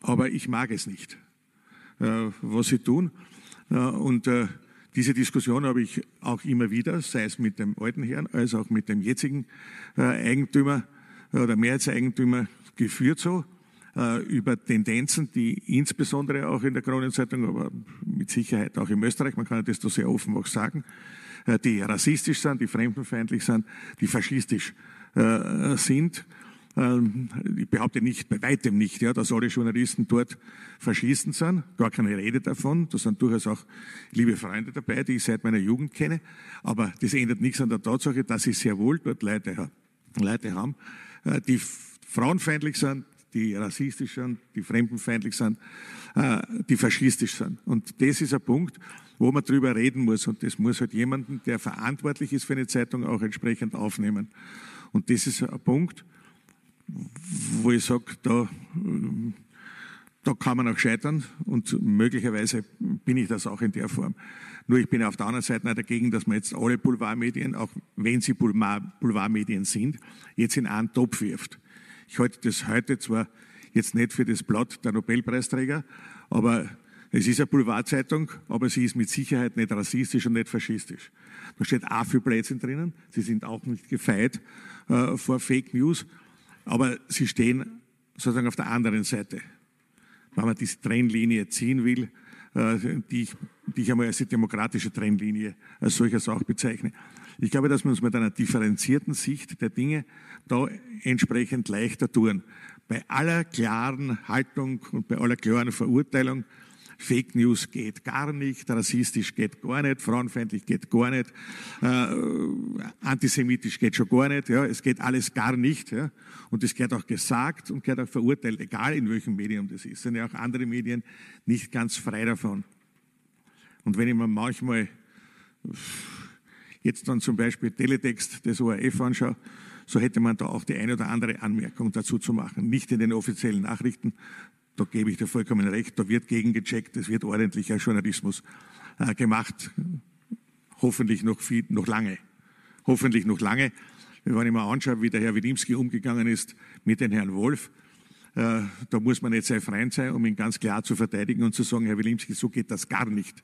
aber ich mag es nicht, was Sie tun. Und diese Diskussion habe ich auch immer wieder, sei es mit dem alten Herrn als auch mit dem jetzigen Eigentümer oder Mehrheitseigentümer geführt so über Tendenzen, die insbesondere auch in der Kronenzeitung, aber mit Sicherheit auch in Österreich, man kann das da sehr offen auch sagen, die rassistisch sind, die fremdenfeindlich sind, die faschistisch äh, sind. Ähm, ich behaupte nicht, bei weitem nicht, ja, dass alle Journalisten dort Faschisten sind. Gar keine Rede davon. Da sind durchaus auch liebe Freunde dabei, die ich seit meiner Jugend kenne. Aber das ändert nichts an der Tatsache, dass ich sehr wohl dort Leute, Leute haben, äh, die frauenfeindlich sind, die rassistisch sind, die fremdenfeindlich sind, äh, die faschistisch sind. Und das ist ein Punkt, wo man drüber reden muss. Und das muss halt jemanden, der verantwortlich ist für eine Zeitung, auch entsprechend aufnehmen. Und das ist ein Punkt, wo ich sage, da, da kann man auch scheitern und möglicherweise bin ich das auch in der Form. Nur ich bin auf der anderen Seite nicht dagegen, dass man jetzt alle Boulevardmedien, auch wenn sie Boulevardmedien sind, jetzt in einen Topf wirft. Ich halte das heute zwar jetzt nicht für das Blatt der Nobelpreisträger, aber es ist eine Boulevardzeitung, aber sie ist mit Sicherheit nicht rassistisch und nicht faschistisch. Da steht auch viel Blödsinn drinnen. Sie sind auch nicht gefeit äh, vor Fake News, aber sie stehen sozusagen auf der anderen Seite. Wenn man diese Trennlinie ziehen will, äh, die, ich, die ich einmal als die demokratische Trennlinie als solches auch bezeichne. Ich glaube, dass wir uns mit einer differenzierten Sicht der Dinge da entsprechend leichter tun. Bei aller klaren Haltung und bei aller klaren Verurteilung Fake News geht gar nicht, rassistisch geht gar nicht, frauenfeindlich geht gar nicht, äh, antisemitisch geht schon gar nicht, ja, es geht alles gar nicht, ja, und es gehört auch gesagt und gehört auch verurteilt, egal in welchem Medium das ist, sind ja auch andere Medien nicht ganz frei davon. Und wenn ich mir manchmal jetzt dann zum Beispiel Teletext des ORF anschaue, so hätte man da auch die eine oder andere Anmerkung dazu zu machen. Nicht in den offiziellen Nachrichten, da gebe ich dir vollkommen recht, da wird gegengecheckt, es wird ordentlicher Journalismus äh, gemacht. Hoffentlich noch, viel, noch lange. Hoffentlich noch lange. Wenn ich mir anschaue, wie der Herr Wilimski umgegangen ist mit dem Herrn Wolf, äh, da muss man nicht sein Freund sein, um ihn ganz klar zu verteidigen und zu sagen, Herr Wilimski, so geht das gar nicht.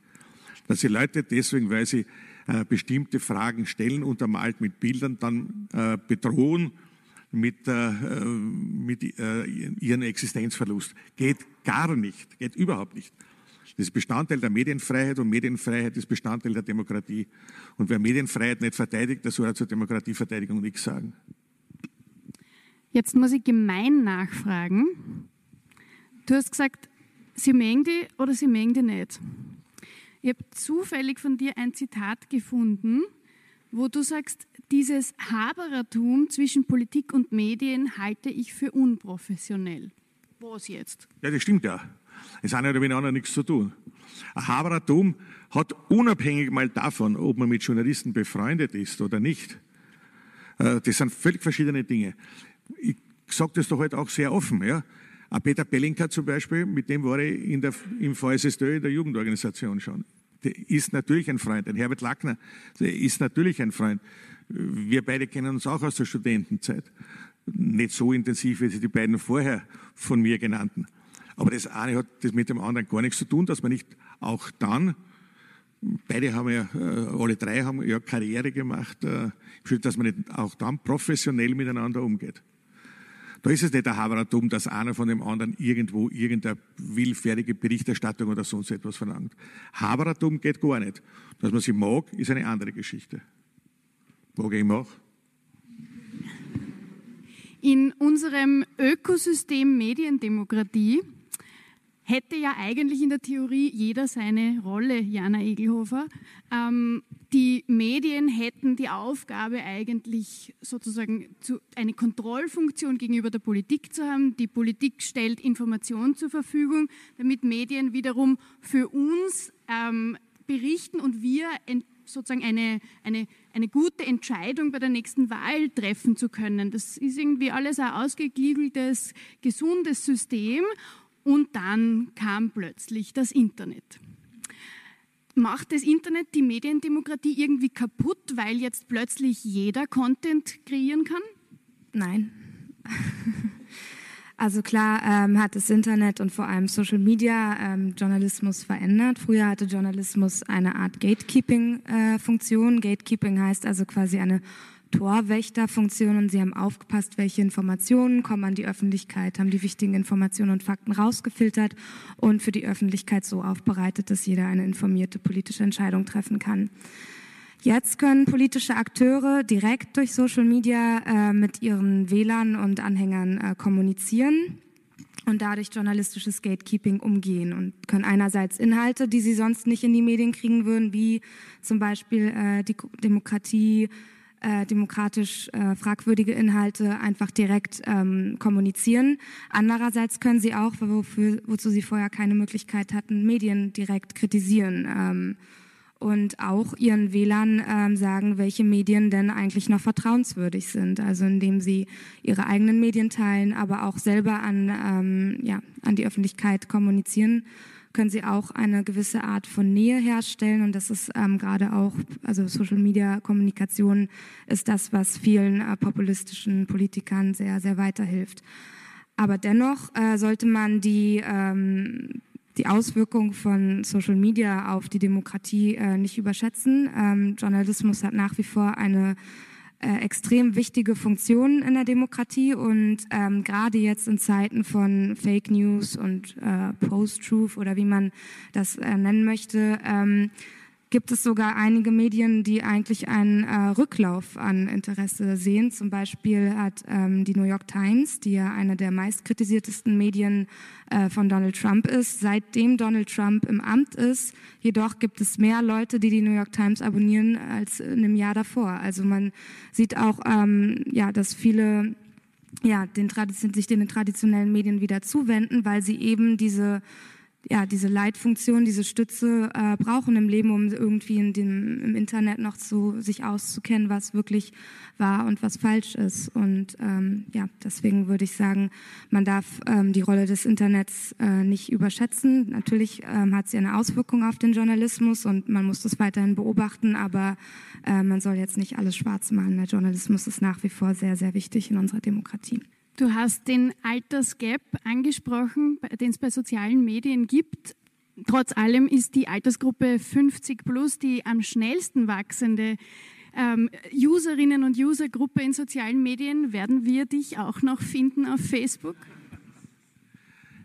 Dass die Leute deswegen, weil sie äh, bestimmte Fragen stellen, untermalt mit Bildern, dann äh, bedrohen mit, äh, mit äh, ihren Existenzverlust. Geht gar nicht, geht überhaupt nicht. Das ist Bestandteil der Medienfreiheit und Medienfreiheit ist Bestandteil der Demokratie. Und wer Medienfreiheit nicht verteidigt, der soll zur Demokratieverteidigung nichts sagen. Jetzt muss ich gemein nachfragen. Du hast gesagt, sie mögen die oder sie mögen die nicht. Ich habe zufällig von dir ein Zitat gefunden, wo du sagst, dieses Haberertum zwischen Politik und Medien halte ich für unprofessionell. Was jetzt? Ja, das stimmt ja. Es hat ja miteinander nichts zu tun. Ein Haberertum hat unabhängig mal davon, ob man mit Journalisten befreundet ist oder nicht, äh, das sind völlig verschiedene Dinge. Ich sage das doch heute auch sehr offen. Ja? Ein Peter Bellinka zum Beispiel, mit dem war ich in der, im VSSD in der Jugendorganisation schon. Ist natürlich ein Freund. Ein Herbert Lackner ist natürlich ein Freund. Wir beide kennen uns auch aus der Studentenzeit. Nicht so intensiv, wie sie die beiden vorher von mir genannten. Aber das eine hat das mit dem anderen gar nichts zu tun, dass man nicht auch dann, beide haben ja, äh, alle drei haben ja Karriere gemacht, äh, dass man nicht auch dann professionell miteinander umgeht. Da ist es nicht der Havaratum, dass einer von dem anderen irgendwo irgendeine willfährige Berichterstattung oder sonst etwas verlangt. Havaratum geht gar nicht. Dass man sie mag, ist eine andere Geschichte. Mag ich auch. In unserem Ökosystem Mediendemokratie hätte ja eigentlich in der Theorie jeder seine Rolle, Jana Egelhofer. Ähm, die Medien hätten die Aufgabe eigentlich sozusagen zu, eine Kontrollfunktion gegenüber der Politik zu haben. Die Politik stellt Informationen zur Verfügung, damit Medien wiederum für uns ähm, berichten und wir sozusagen eine, eine, eine gute Entscheidung bei der nächsten Wahl treffen zu können. Das ist irgendwie alles ein ausgeklügeltes, gesundes System. Und dann kam plötzlich das Internet. Macht das Internet die Mediendemokratie irgendwie kaputt, weil jetzt plötzlich jeder Content kreieren kann? Nein. Also klar ähm, hat das Internet und vor allem Social Media ähm, Journalismus verändert. Früher hatte Journalismus eine Art Gatekeeping-Funktion. Äh, Gatekeeping heißt also quasi eine Torwächterfunktion und sie haben aufgepasst, welche Informationen kommen an die Öffentlichkeit, haben die wichtigen Informationen und Fakten rausgefiltert und für die Öffentlichkeit so aufbereitet, dass jeder eine informierte politische Entscheidung treffen kann. Jetzt können politische Akteure direkt durch Social Media äh, mit ihren Wählern und Anhängern äh, kommunizieren und dadurch journalistisches Gatekeeping umgehen und können einerseits Inhalte, die sie sonst nicht in die Medien kriegen würden, wie zum Beispiel äh, die Demokratie, äh, demokratisch äh, fragwürdige Inhalte einfach direkt ähm, kommunizieren. Andererseits können sie auch, wofür, wozu sie vorher keine Möglichkeit hatten, Medien direkt kritisieren. Ähm, und auch ihren Wählern ähm, sagen, welche Medien denn eigentlich noch vertrauenswürdig sind. Also indem sie ihre eigenen Medien teilen, aber auch selber an, ähm, ja, an die Öffentlichkeit kommunizieren können sie auch eine gewisse Art von Nähe herstellen und das ist ähm, gerade auch, also Social Media Kommunikation ist das, was vielen äh, populistischen Politikern sehr, sehr weiterhilft. Aber dennoch äh, sollte man die, ähm, die Auswirkung von Social Media auf die Demokratie äh, nicht überschätzen. Ähm, Journalismus hat nach wie vor eine äh, extrem wichtige Funktion in der Demokratie und ähm, gerade jetzt in Zeiten von Fake News und äh, Post-Truth oder wie man das äh, nennen möchte, ähm, gibt es sogar einige Medien, die eigentlich einen äh, Rücklauf an Interesse sehen. Zum Beispiel hat ähm, die New York Times, die ja eine der meistkritisiertesten Medien äh, von Donald Trump ist, seitdem Donald Trump im Amt ist. Jedoch gibt es mehr Leute, die die New York Times abonnieren, als in einem Jahr davor. Also man sieht auch, ähm, ja, dass viele ja, den, sich den traditionellen Medien wieder zuwenden, weil sie eben diese ja, diese Leitfunktion, diese Stütze äh, brauchen im Leben, um irgendwie in dem, im Internet noch so sich auszukennen, was wirklich wahr und was falsch ist. Und ähm, ja, deswegen würde ich sagen, man darf ähm, die Rolle des Internets äh, nicht überschätzen. Natürlich ähm, hat sie eine Auswirkung auf den Journalismus und man muss das weiterhin beobachten, aber äh, man soll jetzt nicht alles schwarz malen. Der Journalismus ist nach wie vor sehr, sehr wichtig in unserer Demokratie. Du hast den Altersgap angesprochen, den es bei sozialen Medien gibt. Trotz allem ist die Altersgruppe 50 plus die am schnellsten wachsende ähm, Userinnen und Usergruppe in sozialen Medien. Werden wir dich auch noch finden auf Facebook?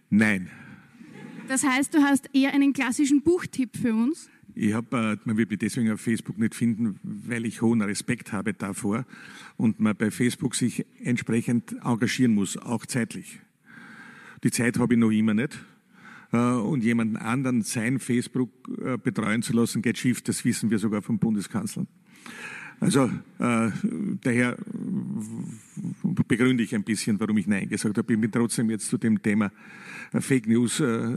Nein. Das heißt, du hast eher einen klassischen Buchtipp für uns? Ich habe, äh, man wird mich deswegen auf Facebook nicht finden, weil ich hohen Respekt habe davor und man bei Facebook sich entsprechend engagieren muss, auch zeitlich. Die Zeit habe ich noch immer nicht. Äh, und jemanden anderen sein Facebook äh, betreuen zu lassen, geht schief, das wissen wir sogar vom Bundeskanzler. Also äh, daher begründe ich ein bisschen, warum ich Nein gesagt habe. Ich bin trotzdem jetzt zu dem Thema äh, Fake News äh,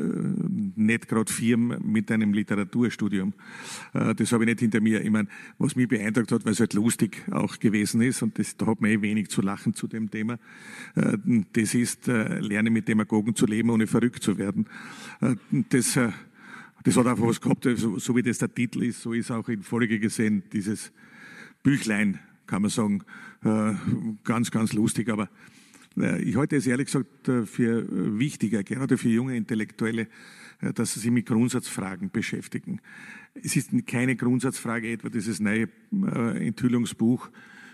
nicht gerade firm mit einem Literaturstudium. Äh, das habe ich nicht hinter mir. Ich meine, was mich beeindruckt hat, weil es halt lustig auch gewesen ist und das, da hat man eh wenig zu lachen zu dem Thema. Äh, das ist, äh, lerne mit Demagogen zu leben, ohne verrückt zu werden. Äh, das, äh, das hat einfach was gehabt, so, so wie das der Titel ist, so ist auch in Folge gesehen dieses Büchlein, kann man sagen, äh, ganz, ganz lustig. Aber äh, ich halte es ehrlich gesagt äh, für wichtiger, gerade für junge Intellektuelle, dass sie sich mit Grundsatzfragen beschäftigen. Es ist keine Grundsatzfrage etwa dieses neue Enthüllungsbuch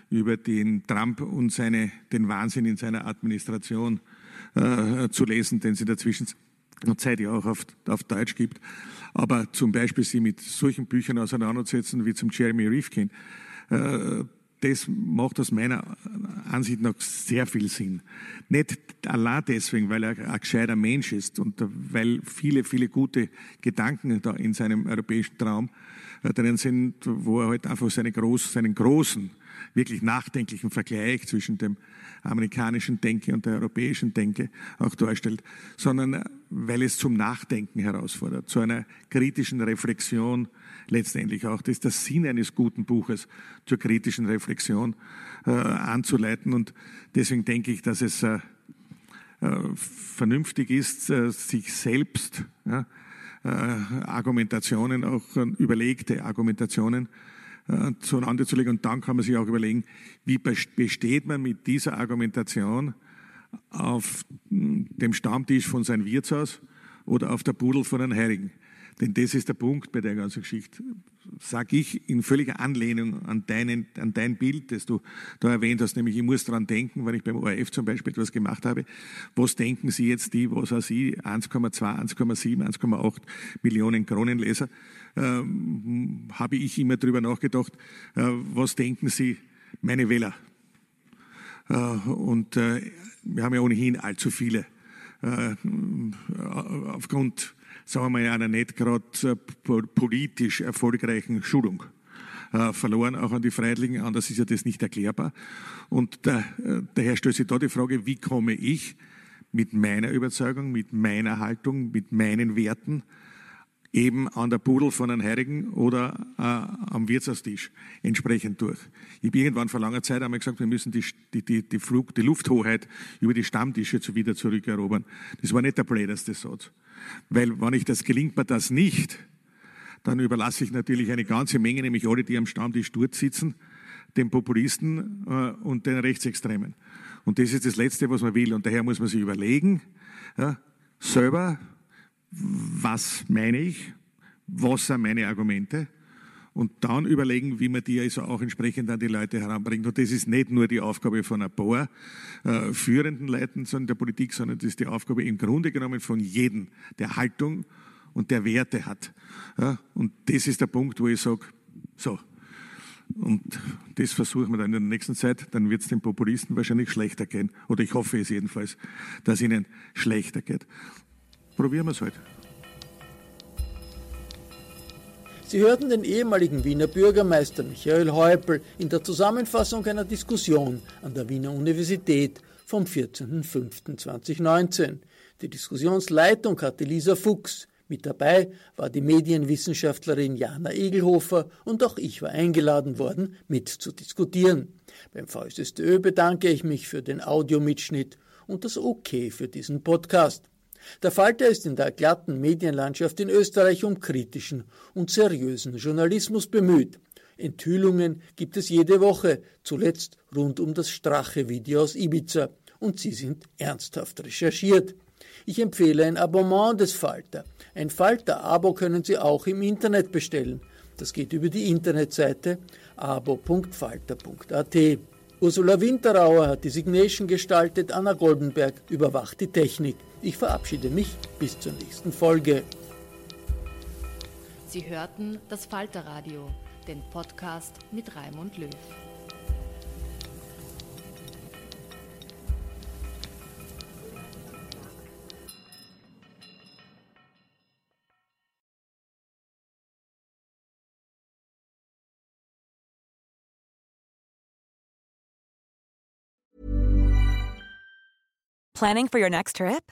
über den Trump und seine, den Wahnsinn in seiner Administration zu lesen, den es in der Zwischenzeit ja auch auf, auf Deutsch gibt. Aber zum Beispiel sie mit solchen Büchern auseinandersetzen wie zum Jeremy Rifkin, das macht aus meiner Ansicht nach sehr viel Sinn. Nicht allein deswegen, weil er ein gescheiter Mensch ist und weil viele, viele gute Gedanken da in seinem europäischen Traum äh, drin sind, wo er halt einfach seine groß, seinen großen, wirklich nachdenklichen Vergleich zwischen dem amerikanischen Denke und der europäischen Denke auch darstellt, sondern äh, weil es zum Nachdenken herausfordert, zu einer kritischen Reflexion letztendlich auch. Das ist der Sinn eines guten Buches, zur kritischen Reflexion äh, anzuleiten. Und deswegen denke ich, dass es äh, äh, vernünftig ist, äh, sich selbst ja, Argumentationen, auch überlegte Argumentationen äh, zueinander zu legen. Und dann kann man sich auch überlegen, wie besteht man mit dieser Argumentation auf hm, dem Stammtisch von seinem Wirtshaus oder auf der Pudel von einem Heiligen. Denn das ist der Punkt bei der ganzen Geschichte. Sag ich in völliger Anlehnung an, deinen, an dein Bild, das du da erwähnt hast, nämlich ich muss daran denken, wenn ich beim ORF zum Beispiel etwas gemacht habe, was denken Sie jetzt die, was auch Sie, 1,2, 1,7, 1,8 Millionen Kronenleser, ähm, habe ich immer darüber nachgedacht, äh, was denken Sie meine Wähler? Äh, und äh, wir haben ja ohnehin allzu viele äh, aufgrund sagen wir mal, einer nicht gerade politisch erfolgreichen Schulung äh, verloren, auch an die Freiheitlichen. Anders ist ja das nicht erklärbar. Und da, äh, daher stellt sich da die Frage, wie komme ich mit meiner Überzeugung, mit meiner Haltung, mit meinen Werten eben an der Pudel von einem Heiligen oder äh, am Wirtshaustisch entsprechend durch. Ich habe irgendwann vor langer Zeit einmal gesagt, wir müssen die, die, die, Flug, die Lufthoheit über die Stammtische wieder zurückerobern. Das war nicht der bläderste Satz. Weil, wenn ich das gelingt mir das nicht, dann überlasse ich natürlich eine ganze Menge, nämlich alle, die am Stammtisch dort sitzen, den Populisten äh, und den Rechtsextremen. Und das ist das Letzte, was man will. Und daher muss man sich überlegen, ja, selber, was meine ich, was sind meine Argumente und dann überlegen, wie man die also auch entsprechend an die Leute heranbringt. Und das ist nicht nur die Aufgabe von ein paar äh, führenden Leuten sondern der Politik, sondern das ist die Aufgabe im Grunde genommen von jedem, der Haltung und der Werte hat. Ja, und das ist der Punkt, wo ich sage, so, und das versuchen wir dann in der nächsten Zeit, dann wird es den Populisten wahrscheinlich schlechter gehen. Oder ich hoffe es jedenfalls, dass ihnen schlechter geht. Probieren wir es heute. Sie hörten den ehemaligen Wiener Bürgermeister Michael Häupl in der Zusammenfassung einer Diskussion an der Wiener Universität vom 14.05.2019. Die Diskussionsleitung hatte Lisa Fuchs. Mit dabei war die Medienwissenschaftlerin Jana Egelhofer und auch ich war eingeladen worden, mit zu diskutieren. Beim VSSTÖ bedanke ich mich für den Audiomitschnitt und das OK für diesen Podcast. Der Falter ist in der glatten Medienlandschaft in Österreich um kritischen und seriösen Journalismus bemüht. Enthüllungen gibt es jede Woche, zuletzt rund um das Strache-Video aus Ibiza, und sie sind ernsthaft recherchiert. Ich empfehle ein Abonnement des Falter. Ein Falter-Abo können Sie auch im Internet bestellen. Das geht über die Internetseite abo.falter.at. Ursula Winterauer hat die Signation gestaltet, Anna Goldenberg überwacht die Technik. Ich verabschiede mich bis zur nächsten Folge. Sie hörten das Falterradio, den Podcast mit Raimund Löw. Planning for your next trip?